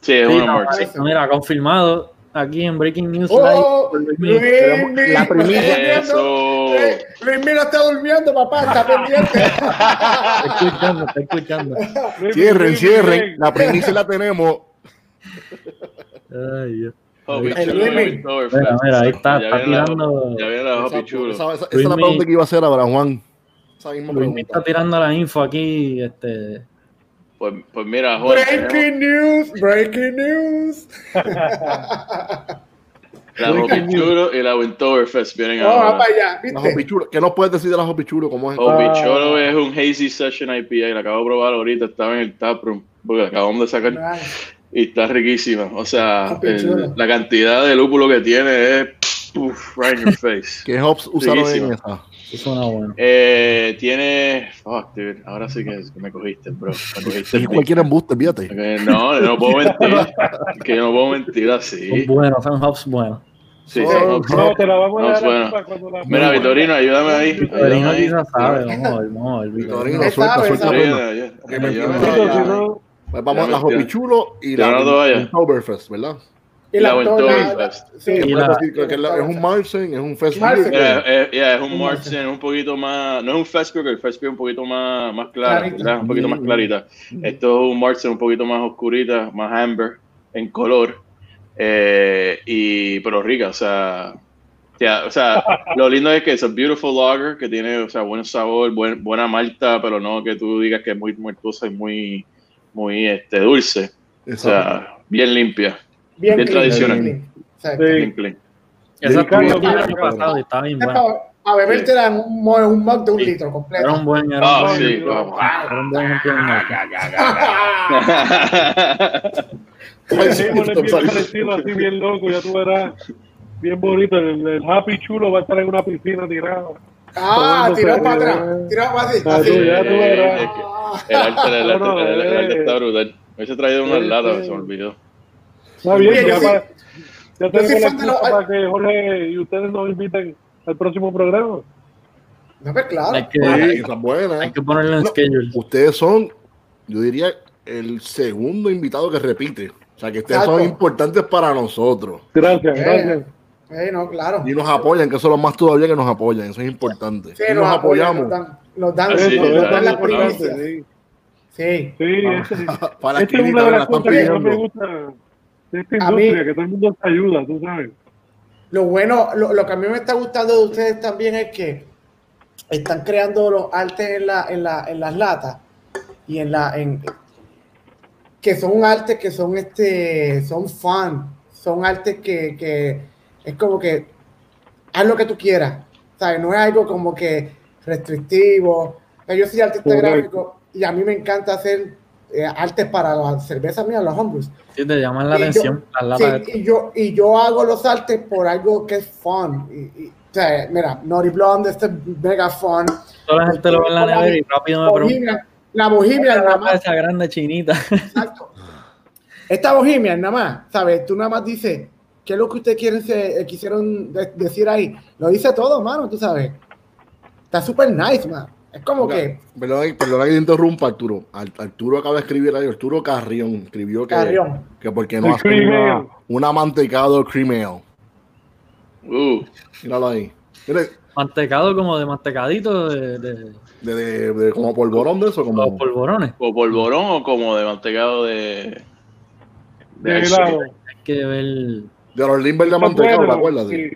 Sí, es Sí, una sí, mira, confirmado aquí en Breaking News Oh, Live. Luis, la primicia. Eso. Eh, Luis, mira, está durmiendo, papá, está pendiente. Está escuchando, está escuchando. Cierren, cierren. La primicia la tenemos. Ay, Dios. El Chulo. Oktoberfest. Mira, mira, ahí está, Ya está viene la- tirando. Ya viene la Hopi Esa, Chulo. esa- esa- esa es la pregunta que iba a hacer ahora, Juan. Esa misma Luis pregunta. está tirando la info aquí. Este, Pues, pues mira, Juan, tenemos breaking news, breaking news. [laughs] la Hopi Chulo y la Wintoberfest vienen Oh, ahora. para allá, ¿viste? ¿Qué nos puedes decir de las hopichulos? ¿Cómo es? Hopi Ah. Es un Hazy Session IPA. La acabo de probar ahorita. Estaba en el taproom. Porque la acabamos de sacar. Ay, Y está riquísima. O sea, Hopi el- la cantidad de lúpulo que tiene es. Uf, right in your face. ¿Qué hops usaron en esa? eso suena bueno. Eh, tiene. Fuck, dude. Ahora sí que me cogiste, bro. Me [laughs] cogiste. Sí, cualquier embuste, fíjate. Eh, No, no puedo [laughs] mentir. que no puedo mentir Son así. buenos, son hops buenos. Sí, Oh, son hops. No, te la vamos a dar para cuando la Mira, Vitorino, ayúdame ahí. Ayúdame Vitorino ahí. quizás sabe, [laughs] vamos a ver, vamos. Vitorino, Vitorino. Suelta, suelta. sabe. Pues vamos a ya. hopichulos y la. Oktoberfest, ¿verdad? El La Oktoberfest. la- Sí, Y la- que es, la- un Marsen, es un Fest Marsen. Yeah, eh, yeah, es un es un poquito más, no es un Fast Beer, el Beer es un poquito más. ¿verdad? un poquito más Mm. clarita. Esto es un Martin un poquito más oscurita, más amber en color, eh, y pero rica, o sea, o sea, [laughs] lo lindo es que es un beautiful lager que tiene, o sea, buen sabor, buen- buena malta, pero no que tú digas que es muy muertosa y muy, muy este, dulce, o Exacto. sea, bien limpia, bien, bien clean, tradicional. bien bien clean. Para beberte dan un, un mug de un Sí. litro completo. Era un buen, era un Ah, buen, sí, era vamos. un buen ejemplo de marca. Ay, sí, Sí, bueno, es bien total. parecido, así bien loco, ya tú verás. Bien bonito, el, el Happy Chulo va a estar en una piscina tirado. Ah, tirado para atrás. Tirado para así. Ah, así. tú ya tú verás. Eh, El arte, el arte, No, el- el arte eh. está brutal. Hubiese traído unas Sí, latas, sí. se me olvidó. Está bien, Oye, ya, yo sí- para, yo la los- excusa para que Jorge y ustedes nos inviten al próximo programa. No, pues claro. Hay que, Sí, hay, que ponerlo en No. schedule. Ustedes son, yo diría, el segundo invitado que repite. O sea, que ustedes Exacto. son importantes para nosotros. Gracias, Eh, gracias. Eh, no, claro. Y nos apoyan, que eso es lo más todavía que nos apoyan. Eso es importante. Sí, y nos apoyan, apoyamos Nos dan, nos dan, Sí, nos dan importante, primicias. Sí, Sí. sí este, [laughs] para esta que es una de la las están cosas que más me gusta de esta A mí- que todo el mundo te ayuda, tú sabes. Lo bueno, lo, lo que a mí me está gustando de ustedes también es que están creando los artes en, la, en, la, en las latas y en la en que son artes que son este son fun, son artes que, que es como que haz lo que tú quieras, ¿sabes? No es algo como que restrictivo. Yo soy artista Correcto. gráfico y a mí me encanta hacer eh, artes para las cervezas mías, los hombres. Sí, te llaman la Y yo- atención. las latas Sí, y yo, y yo hago los artes por algo que es fun. Y, y, o sea, mira, Naughty Blonde, este mega fun. Toda la gente lo ve en la nevera y rápido me pregunta. Bohemia, la Bohemia nada más. esa grande chinita. Exacto. Esta Bohemia nada más, ¿sabes? Tú nada más dices, ¿qué es lo que ustedes quieren se- eh, quisieron de- decir ahí? Lo dice todo, mano, tú sabes. Está súper nice, man. Es como que Perdona, perdona que te interrumpa, Arturo. Ar- Arturo acaba de escribir ahí, Arturo Carrión escribió que, Carrión. que porque no hace una, una mantecado cream ale. Uh, Míralo ahí. Mire, Mantecado como de mantecadito de, de, de, de- de- como polvorón de eso, como polvorones. o polvorón o como de mantecado de. De helado. Hay que ver. De los limber de mantecado, ¿te bueno, acuerdas? sí.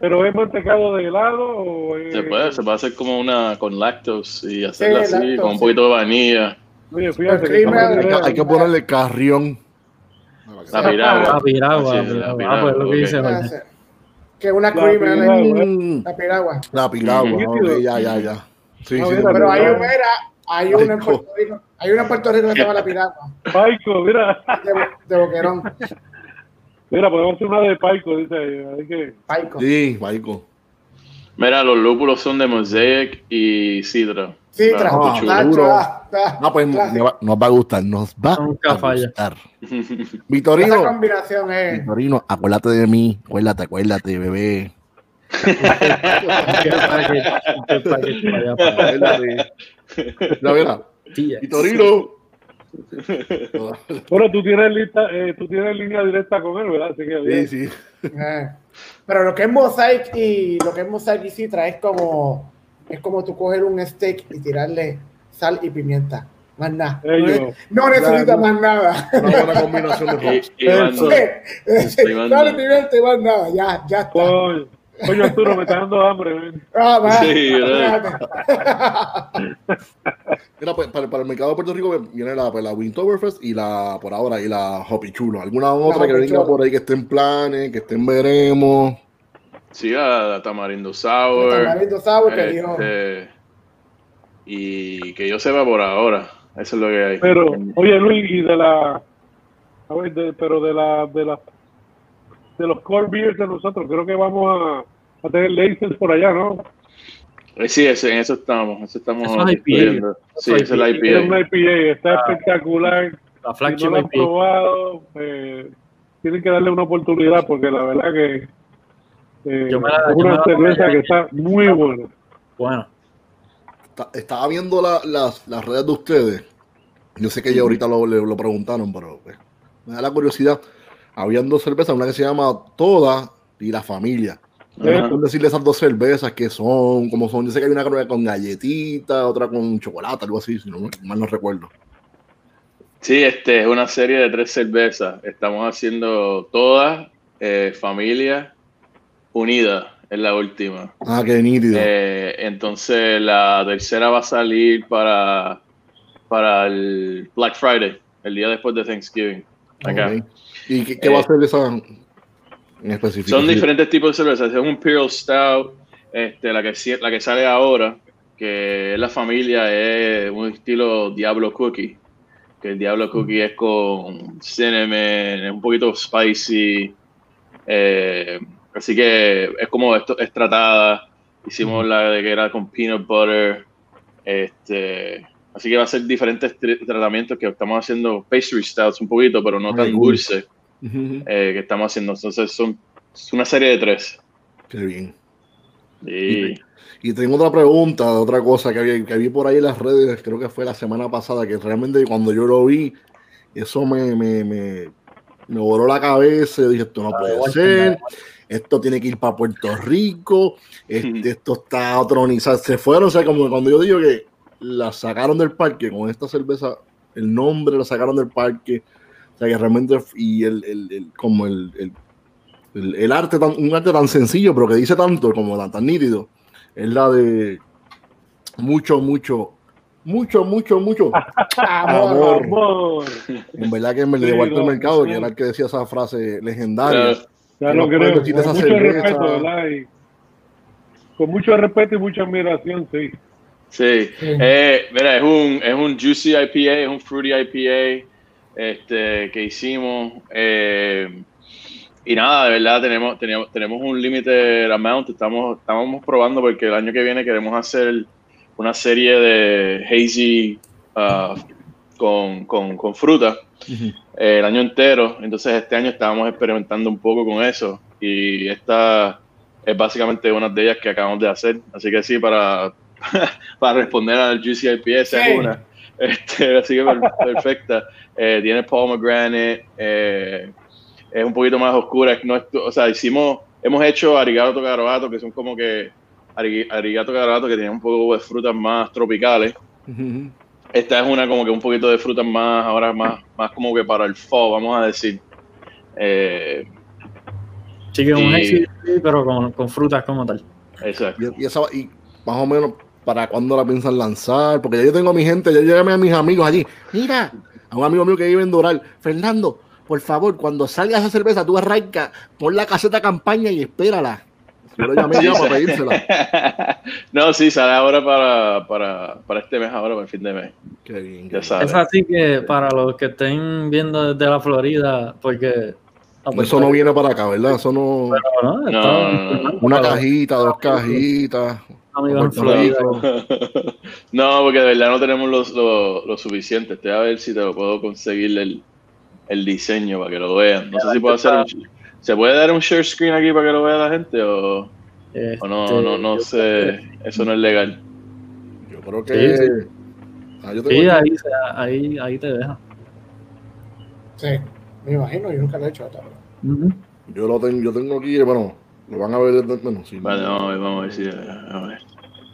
¿Pero es mantecado de helado o es...? Se puede, se puede hacer como una con lactose y hacerla Sí, así, lactose, con un sí. poquito de vainilla. Oye, fíjate que Hay que, hay que ponerle carrión. La piragua. Ah, piragua, la Ah, piragua, pues es lo que dice que una La. Mm, la piragua. La piragua, ya, ya, ya. Sí, No, sí, mira, Pero hay, una- hay una en Puerto Rico, hay una en Puerto Rico que se llama la piragua, [laughs] Paico, mira. de Boquerón, [laughs] Mira, podemos hacer una de Paico, dice. Que... Paico. Sí, Maico. Mira, los lúpulos son de Mosaic y Sidra. Tra- Ah, No, pues nos va, a gustar, nos va Nunca a falla. [laughs] gustar. Esa Vitorino, combinación es. Vitorino, acuérdate de mí, acuérdate, acuérdate, bebé. [laughs] Verá, tía. Vitorino. [laughs] Bueno, tú tienes, lista, eh, tú tienes línea directa con él, ¿verdad? Así que bien. Sí, sí. eh. Pero lo que es Mosaic y lo que es Mosaic y Citra es como es como tú coger un steak y tirarle sal y pimienta. Más nada. Ellos. No necesitas Claro. más nada. Una buena combinación de [laughs] Eso. sal banda. y pimienta y más nada. Ya, ya está. Coño, coño, Arturo, me está dando hambre. Ah, va. Sí, ¿verdad? [laughs] Mira, pues, para, para el mercado de Puerto Rico viene la, pues, la Wintoberfest y la, por ahora, y la Hoppy Chulo. ¿Alguna otra que venga por ahí que esté en planes, que esté en veremos? Sí, la, la tamarindo sour. Tamarindo sour que dijo. este, y que yo sepa por ahora. Eso es lo que hay. Pero, oye, Luis, y de la. A ver, de- pero de la. De la de los core beers de nosotros, creo que vamos a, a tener lasers por allá, ¿no? Eh, sí, ese- en eso estamos. Eso estamos Eso es IPA. Sí, Eso es es el IPA. Es una IPA. IPA, está Ah. espectacular. La Si flagship no lo han IP. probado, eh, tienen que darle una oportunidad porque la verdad que eh, Yo me la- es yo me una cerveza que está muy buena. Bueno, Está- Estaba viendo la- las, las redes de ustedes. Yo sé que ya ahorita lo, lo preguntaron, pero pues, me da la curiosidad. Habían dos cervezas, una que se llama Toda y La Familia. Puedes decirle esas dos cervezas que son, como son, dice que hay una con galletita, otra con chocolate, algo así, si no mal no recuerdo. Sí, este es una serie de tres cervezas. Estamos haciendo todas, eh, familia unida, es la última. Ah, qué nítido. Eh, entonces la tercera va a salir para, para el Black Friday, el día después de Thanksgiving. ¿Y qué, va a ser esa en específico? Son diferentes tipos de cervezas. Es un Imperial Stout, este, la, que, la que sale ahora, que es la familia, es un estilo Diablo Cookie. Que el Diablo Cookie es con cinnamon, es un poquito spicy. Eh, así que es como esto, es tratada. Hicimos la de que era con peanut butter. Este, Así que va a ser diferentes tratamientos que estamos haciendo pastry stouts un poquito, pero no tan dulce eh, que estamos haciendo. Entonces son es una serie de tres. Qué bien. Y, tengo otra pregunta, otra cosa que vi, que vi por ahí en las redes, creo que fue la semana pasada, que realmente cuando yo lo vi, eso me, me, me, me voló la cabeza. Yo dije, esto no puede ser, esto tiene que ir para Puerto Rico, [laughs] este, esto está otronizado. Se fueron, o sea, como cuando yo digo que la sacaron del parque con esta cerveza, el nombre la sacaron del parque, o sea que realmente, y el, el, como el, el, arte, tan, un arte tan sencillo, pero que dice tanto, como tan, tan nítido, es la de mucho, mucho, mucho, mucho, mucho amor. En verdad que me le llevó al mercado, que era el que decía esa frase legendaria. Claro, que creo. Con mucho respeto, ¿verdad? con mucho respeto y mucha admiración, sí. Sí, eh, mira, es un, es un Juicy IPA, es un Fruity IPA este, que hicimos. Eh, y nada, de verdad, tenemos, tenemos, tenemos un limited amount. Estamos, estamos probando porque el año que viene queremos hacer una serie de hazy uh, con, con, con, fruta eh, el año entero. Entonces, este año estábamos experimentando un poco con eso. Y esta es básicamente una de ellas que acabamos de hacer. Así que sí, para [laughs] para responder al GCIPS sí. una. [laughs] Este, así que perfecta. [laughs] Eh, tiene pomegranate, eh, es un poquito más oscura. No o sea, hicimos, hemos hecho arigato carabato, que son como que arigato carabato que tiene un poco de frutas más tropicales. Esta es una como que un poquito de frutas más, ahora más, más como que para el fall, vamos a decir. Eh, sí, que un y, pero con, con, frutas como tal. Exacto. Y, y, y más o menos para cuándo la piensan lanzar, porque ya yo tengo a mi gente, ya llamé a mis amigos allí. Mira, a un amigo mío que vive en Doral, Fernando, por favor, cuando salga esa cerveza, tú arranca, pon la caseta campaña y espérala. Yo lo llamé ya para pedírsela. [laughs] No, sí, sale ahora para, para, para, este mes, ahora para el fin de mes. Qué bien. es así que para los que estén viendo desde la Florida, porque eso no viene para acá, ¿verdad? Eso no. no, no una cajita, dos cajitas. [laughs] no, porque de verdad no tenemos lo los, los suficiente. Te voy a ver si te lo puedo conseguir el, el diseño para que lo vean. No sé si puedo hacer un, ¿Se puede dar un share screen aquí para que lo vea la gente? O, o no, no, no, no sé. Eso no es legal. Yo creo que. Sí, sí. Ah, yo sí ahí, ahí, ahí te deja. Sí, me imagino, yo nunca lo he hecho hasta ahora. Uh -huh. Yo lo tengo, yo tengo aquí, bueno, lo van a ver desde bueno, sí, Vale, vamos a ver, vamos a ver si. A ver.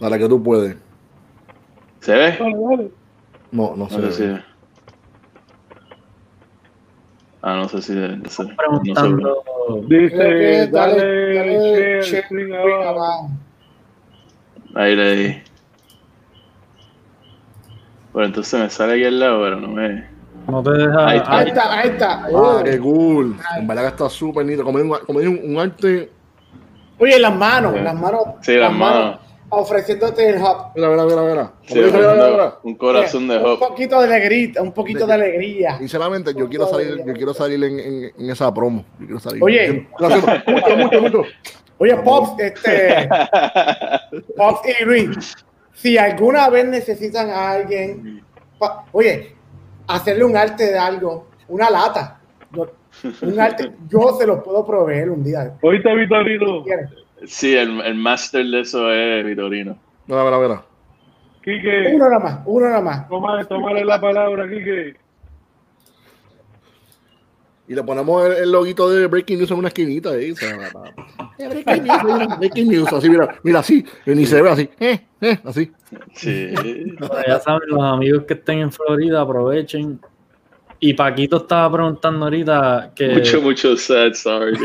Dale, que tú puedes. ¿Se ve? No, no, se ve. Si... Ah, no sé si. No sé, preguntando. No sé. Dice, dale, dale, dale share, share abajo. Ahí le di. Bueno, entonces me sale aquí al lado, pero no me. No te deja. Ahí está, ahí está. Ahí está. Ah, qué cool. En verdad que está súper nítido. Como, un, como un, un arte Oye, las manos, las manos. Sí, las, las manos. manos. Ofreciéndote el hop. Mira, mira, mira, mira. Sí, mira, mira, mira. Un corazón de hop. Un poquito de alegría, un poquito de alegría. Sinceramente, yo quiero salir, yo quiero salir en, en, en, esa promo. Yo quiero salir. Oye, mucho, mucho, mucho. Oye, Pops, este. [laughs] Pops y Luis, si alguna vez necesitan a alguien, pa, oye, hacerle un arte de algo, una lata. Yo, un arte, yo se lo puedo proveer un día. Ahorita, Vitorino. Sí, el, el máster de eso es Vitorino. Mira, mira, mira. Quique. Uno nada más, uno nada más. Tómale la palabra, Quique. Y le ponemos el, el loguito de Breaking News en una esquinita ahí. breaking, news, breaking News, así, mira, mira, así, que ni se ve así, eh, eh, así. Sí. Bueno, ya saben, los amigos que estén en Florida, aprovechen. Y Paquito estaba preguntando ahorita que. Mucho, mucho sad, sorry.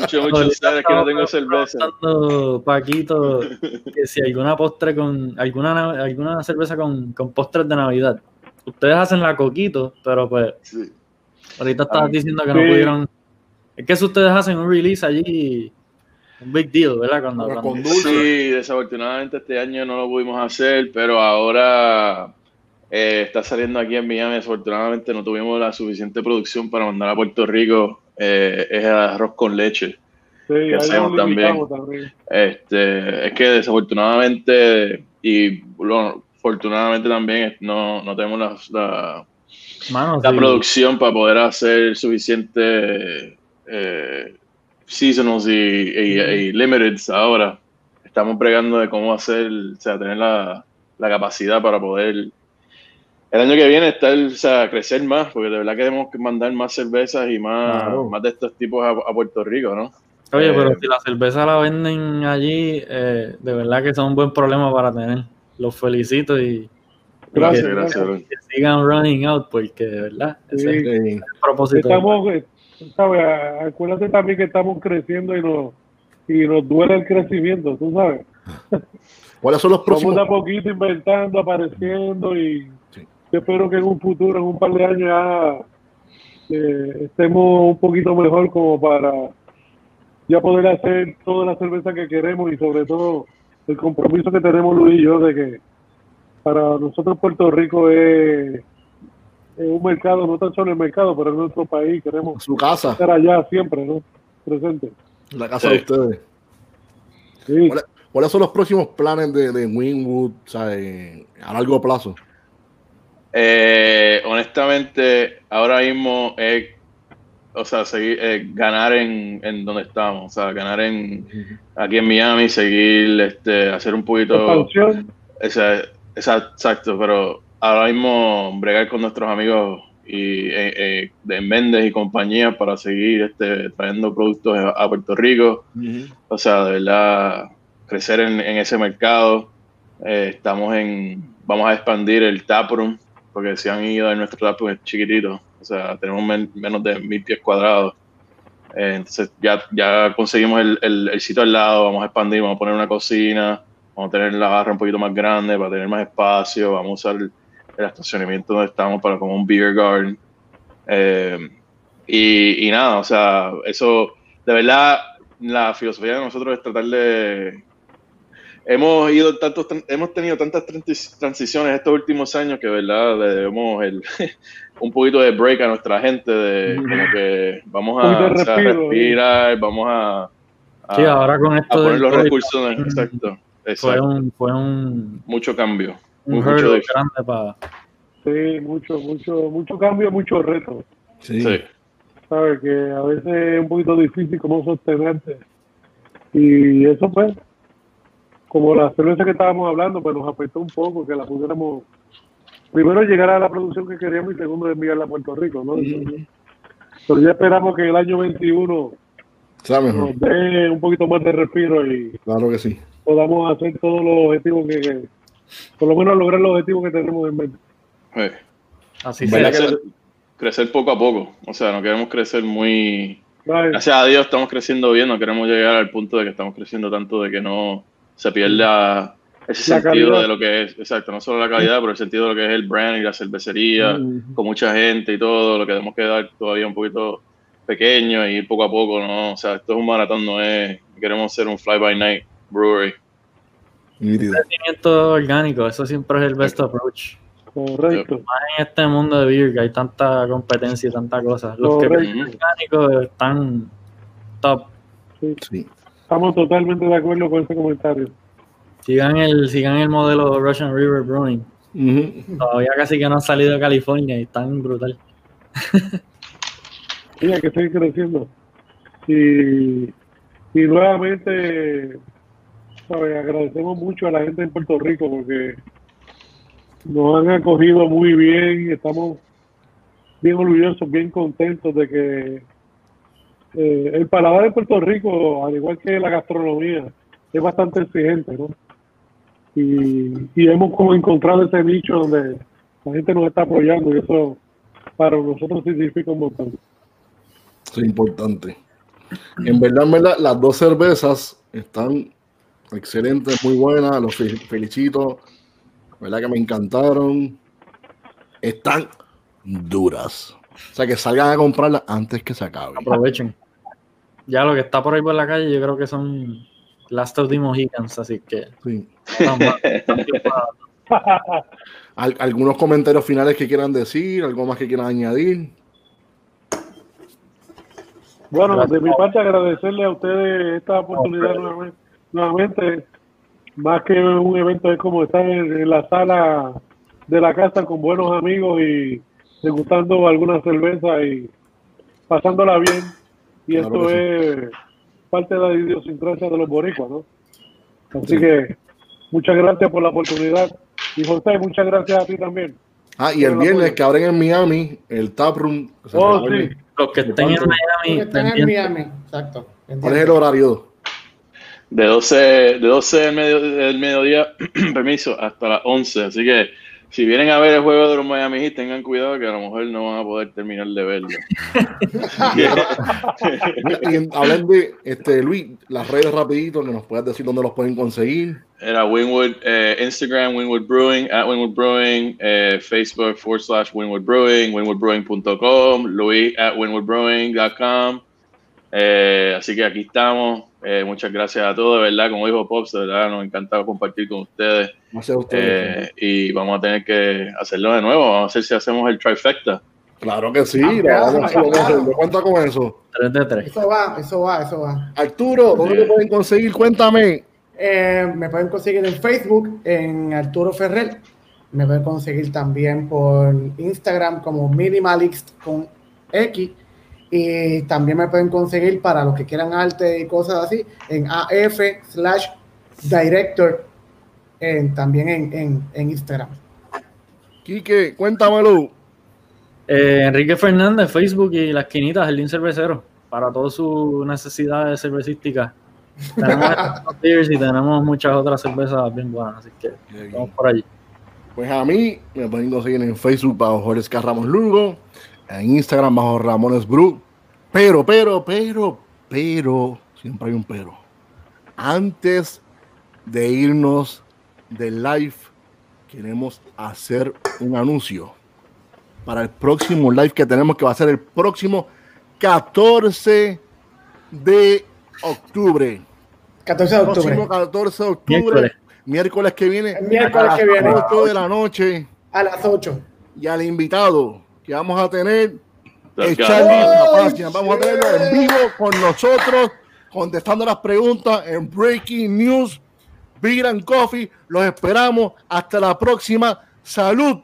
mucho, mucho sad, es que no tengo cerveza. preguntando, Paquito, que si alguna postre con. alguna, na- alguna cerveza con, con postres de Navidad. Ustedes hacen la coquito, pero pues Sí. ahorita estabas Ah, diciendo que no pudieron. Es que si ustedes hacen un release allí, un big deal, ¿verdad? Cuando, cuando-. Sí, desafortunadamente este año no lo pudimos hacer, pero ahora eh, está saliendo aquí en Miami. Desafortunadamente no tuvimos la suficiente producción para mandar a Puerto Rico. eh, es arroz con leche. Sí, ahí hacemos también. Este, es que desafortunadamente y bueno, afortunadamente también no, no tenemos la, la- Mano, la sí. producción para poder hacer suficiente eh, seasonals y, y, y limiteds ahora. Estamos bregando de cómo hacer, o sea, tener la, la capacidad para poder el año que viene estar, o sea, crecer más, porque de verdad que tenemos que mandar más cervezas y más, Claro. más de estos tipos a, a Puerto Rico, ¿no? Oye, Eh, pero si la cerveza la venden allí, eh, de verdad que son un buen problema para tener. Los felicito y Gracias, que- gracias. bro. que sigan running out, porque de verdad, ese es Sí. el Sí. propósito. Estamos, ¿sabes? Acuérdate también que estamos creciendo y nos, y nos duele el crecimiento, tú sabes. [laughs] ¿Cuáles son los Vamos próximos? de a poquito inventando, apareciendo y Sí. yo espero que en un futuro, en un par de años ya eh, estemos un poquito mejor como para ya poder hacer toda la cerveza que queremos y sobre todo el compromiso que tenemos Luis y yo de que para nosotros Puerto Rico es, es un mercado, no tan solo el mercado, pero es nuestro país, queremos Su casa, estar allá siempre, ¿no? Presente. la casa Sí. de ustedes. Sí. ¿Cuáles, cuáles son los próximos planes de, de Winwood o sea, eh, a largo plazo? Eh, honestamente, ahora mismo es, o sea, seguir, eh, ganar en, en donde estamos, o sea, ganar en aquí en Miami, seguir, este, hacer un poquito, Expansión, esa, esa- exacto, pero ahora mismo bregar con nuestros amigos y eh, eh, de Méndez y compañía para seguir, este, trayendo productos a, a Puerto Rico, o sea, de verdad, crecer en, en ese mercado. Eh, estamos en, vamos a expandir el taproom, porque si han ido en nuestro taproom es chiquitito, o sea, tenemos men- menos de mil pies cuadrados. Entonces ya, ya conseguimos el, el, el sitio al lado, vamos a expandir, vamos a poner una cocina, vamos a tener la barra un poquito más grande para tener más espacio, vamos a usar el, estacionamiento donde estamos para como un beer garden. Eh, y, y nada, o sea, eso, de verdad, la filosofía de nosotros es tratar de... Hemos ido tantos, hemos tenido tantas transi- transiciones estos últimos años que, de verdad, le debemos el, [laughs] un poquito de break a nuestra gente, de como que vamos a, de o sea, respiro, respirar, vamos a, a, Sí, ahora con a poner los recursos, en- también exacto, fue exacto, un, fue un, mucho cambio. Un Mucho hurdle de- grande para... sí, mucho, mucho, mucho cambio, mucho reto. Sí. Sí. sabes que a veces es un poquito difícil como sostenerte y eso pues como la cerveza que estábamos hablando pues nos afectó un poco que la pudiéramos primero llegar a la producción que queríamos y segundo enviarla a Puerto Rico ¿no? pero ya esperamos que el año 21 Sea mejor. nos dé un poquito más de respiro y Claro que sí. podamos hacer todos los objetivos que, que- por lo menos lograr los objetivos que tenemos en mente Sí. Así ¿Verdad sea. crecer, crecer poco a poco. O sea, no queremos crecer muy. ¿Sabes? Gracias a Dios estamos creciendo bien, no queremos llegar al punto de que estamos creciendo tanto de que no se pierda ese La sentido calidad. de lo que es, exacto, no solo la calidad, pero el sentido de lo que es el brand y la cervecería, con mucha gente y todo, lo que tenemos que dar todavía un poquito pequeño y ir poco a poco, ¿no? O sea, esto es un maratón, no es, queremos ser un fly by night brewery. Nítido. Crecimiento orgánico, eso siempre es el best approach. correcto Más en este mundo de beer que hay tanta competencia y tanta cosa. Los que Correcto. crecen orgánicos están top. Sí. estamos totalmente de acuerdo con ese comentario Sigan el, sigan el modelo Russian River Brewing. Ujú. Todavía casi que no han salido de California y están brutal. Sí, hay que seguir creciendo. Y, y nuevamente, ¿sabes? agradecemos mucho a la gente en Puerto Rico porque nos han acogido muy bien, estamos bien orgullosos, bien contentos de que eh, el paladar de Puerto Rico, al igual que la gastronomía, es bastante exigente, ¿no? Y, hemos como encontrado ese nicho donde la gente nos está apoyando y eso para nosotros significa un montón. Es importante. En verdad, en verdad, las dos cervezas están excelentes, muy buenas, los felicito. ¿Verdad que me encantaron? Están duras. O sea, que salgan a comprarlas antes que se acabe. Aprovechen. Ya lo que está por ahí por la calle, yo creo que son Last of the Mohicans, así que. Sí. [laughs] ¿Algunos comentarios finales que quieran decir? ¿Algo más que quieran añadir? Bueno, de mi parte agradecerle a ustedes esta oportunidad nuevamente, Más que un evento es como estar en, la sala de la casa con buenos amigos y degustando alguna cerveza y pasándola bien. Y esto es parte de la idiosincrasia de los boricuas, ¿no? Así que muchas gracias por la oportunidad. Y José, muchas gracias a ti también. Ah, y el viernes que abren en Miami, el Taproom. Oh, sí. Los que estén en Miami. estén en Miami, exacto. ¿Cuál es el horario? De 12, de 12 del, medio, del mediodía, [clears throat] permiso, hasta las 11. Así que si vienen a ver el juego de los Miami Heat, tengan cuidado que a lo mejor no van a poder terminar de verlo. Hablen de este, Luis, las redes rapidito, que nos puedas decir dónde los pueden conseguir. Era Winwood, eh, Instagram, Winwood Brewing, at Winwood Brewing, eh, Facebook forward slash Winwood Brewing, winwoodbrewing.com, Luis at winwoodbrewing.com. Eh, así que aquí estamos. Eh, muchas gracias a todos, de verdad, como dijo Pops, de verdad, nos encanta compartir con ustedes. Eh, y vamos a tener que hacerlo de nuevo. Vamos a ver si hacemos el trifecta. Claro que sí, vamos, cuenta con eso. 3 de 3. Eso va, eso va, eso va. Arturo, ¿dónde te pueden conseguir? Cuéntame. Eh, me pueden conseguir en Facebook, en Arturo Ferrer. Me pueden conseguir también por Instagram como Minimalist con X y también me pueden conseguir para los que quieran arte y cosas así en AF slash director también en, en, Instagram. Quique, cuéntamelo. Eh, Enrique Fernández, Facebook y las quinitas, el link cervecero, para todas sus necesidades cervecísticas. [laughs] Tenemos y tenemos muchas otras cervezas bien buenas, así que vamos por allí. Pues a mí me pueden conseguir en Facebook bajo Jorge Carramos Lugo en Instagram bajo Ramones Bru. Pero, pero, pero, pero, siempre hay un pero. Antes de irnos del live, queremos hacer un anuncio para el próximo live que tenemos, que va a ser el próximo 14 de octubre. 14 de octubre. Próximo 14 de octubre. Miércoles, que viene. miércoles que viene. A las 8 de la noche. A las 8. Y al invitado que vamos a tener Charlie Vamos a tenerlo en vivo con nosotros, contestando las preguntas en Breaking News, Big and Coffee. Los esperamos. Hasta la próxima. Salud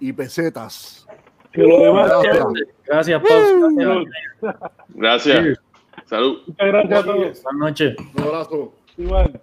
y pesetas. Gracias, gracias, Gracias. Salud. Muchas gracias a todos. Buenas noches. Un abrazo. Igual.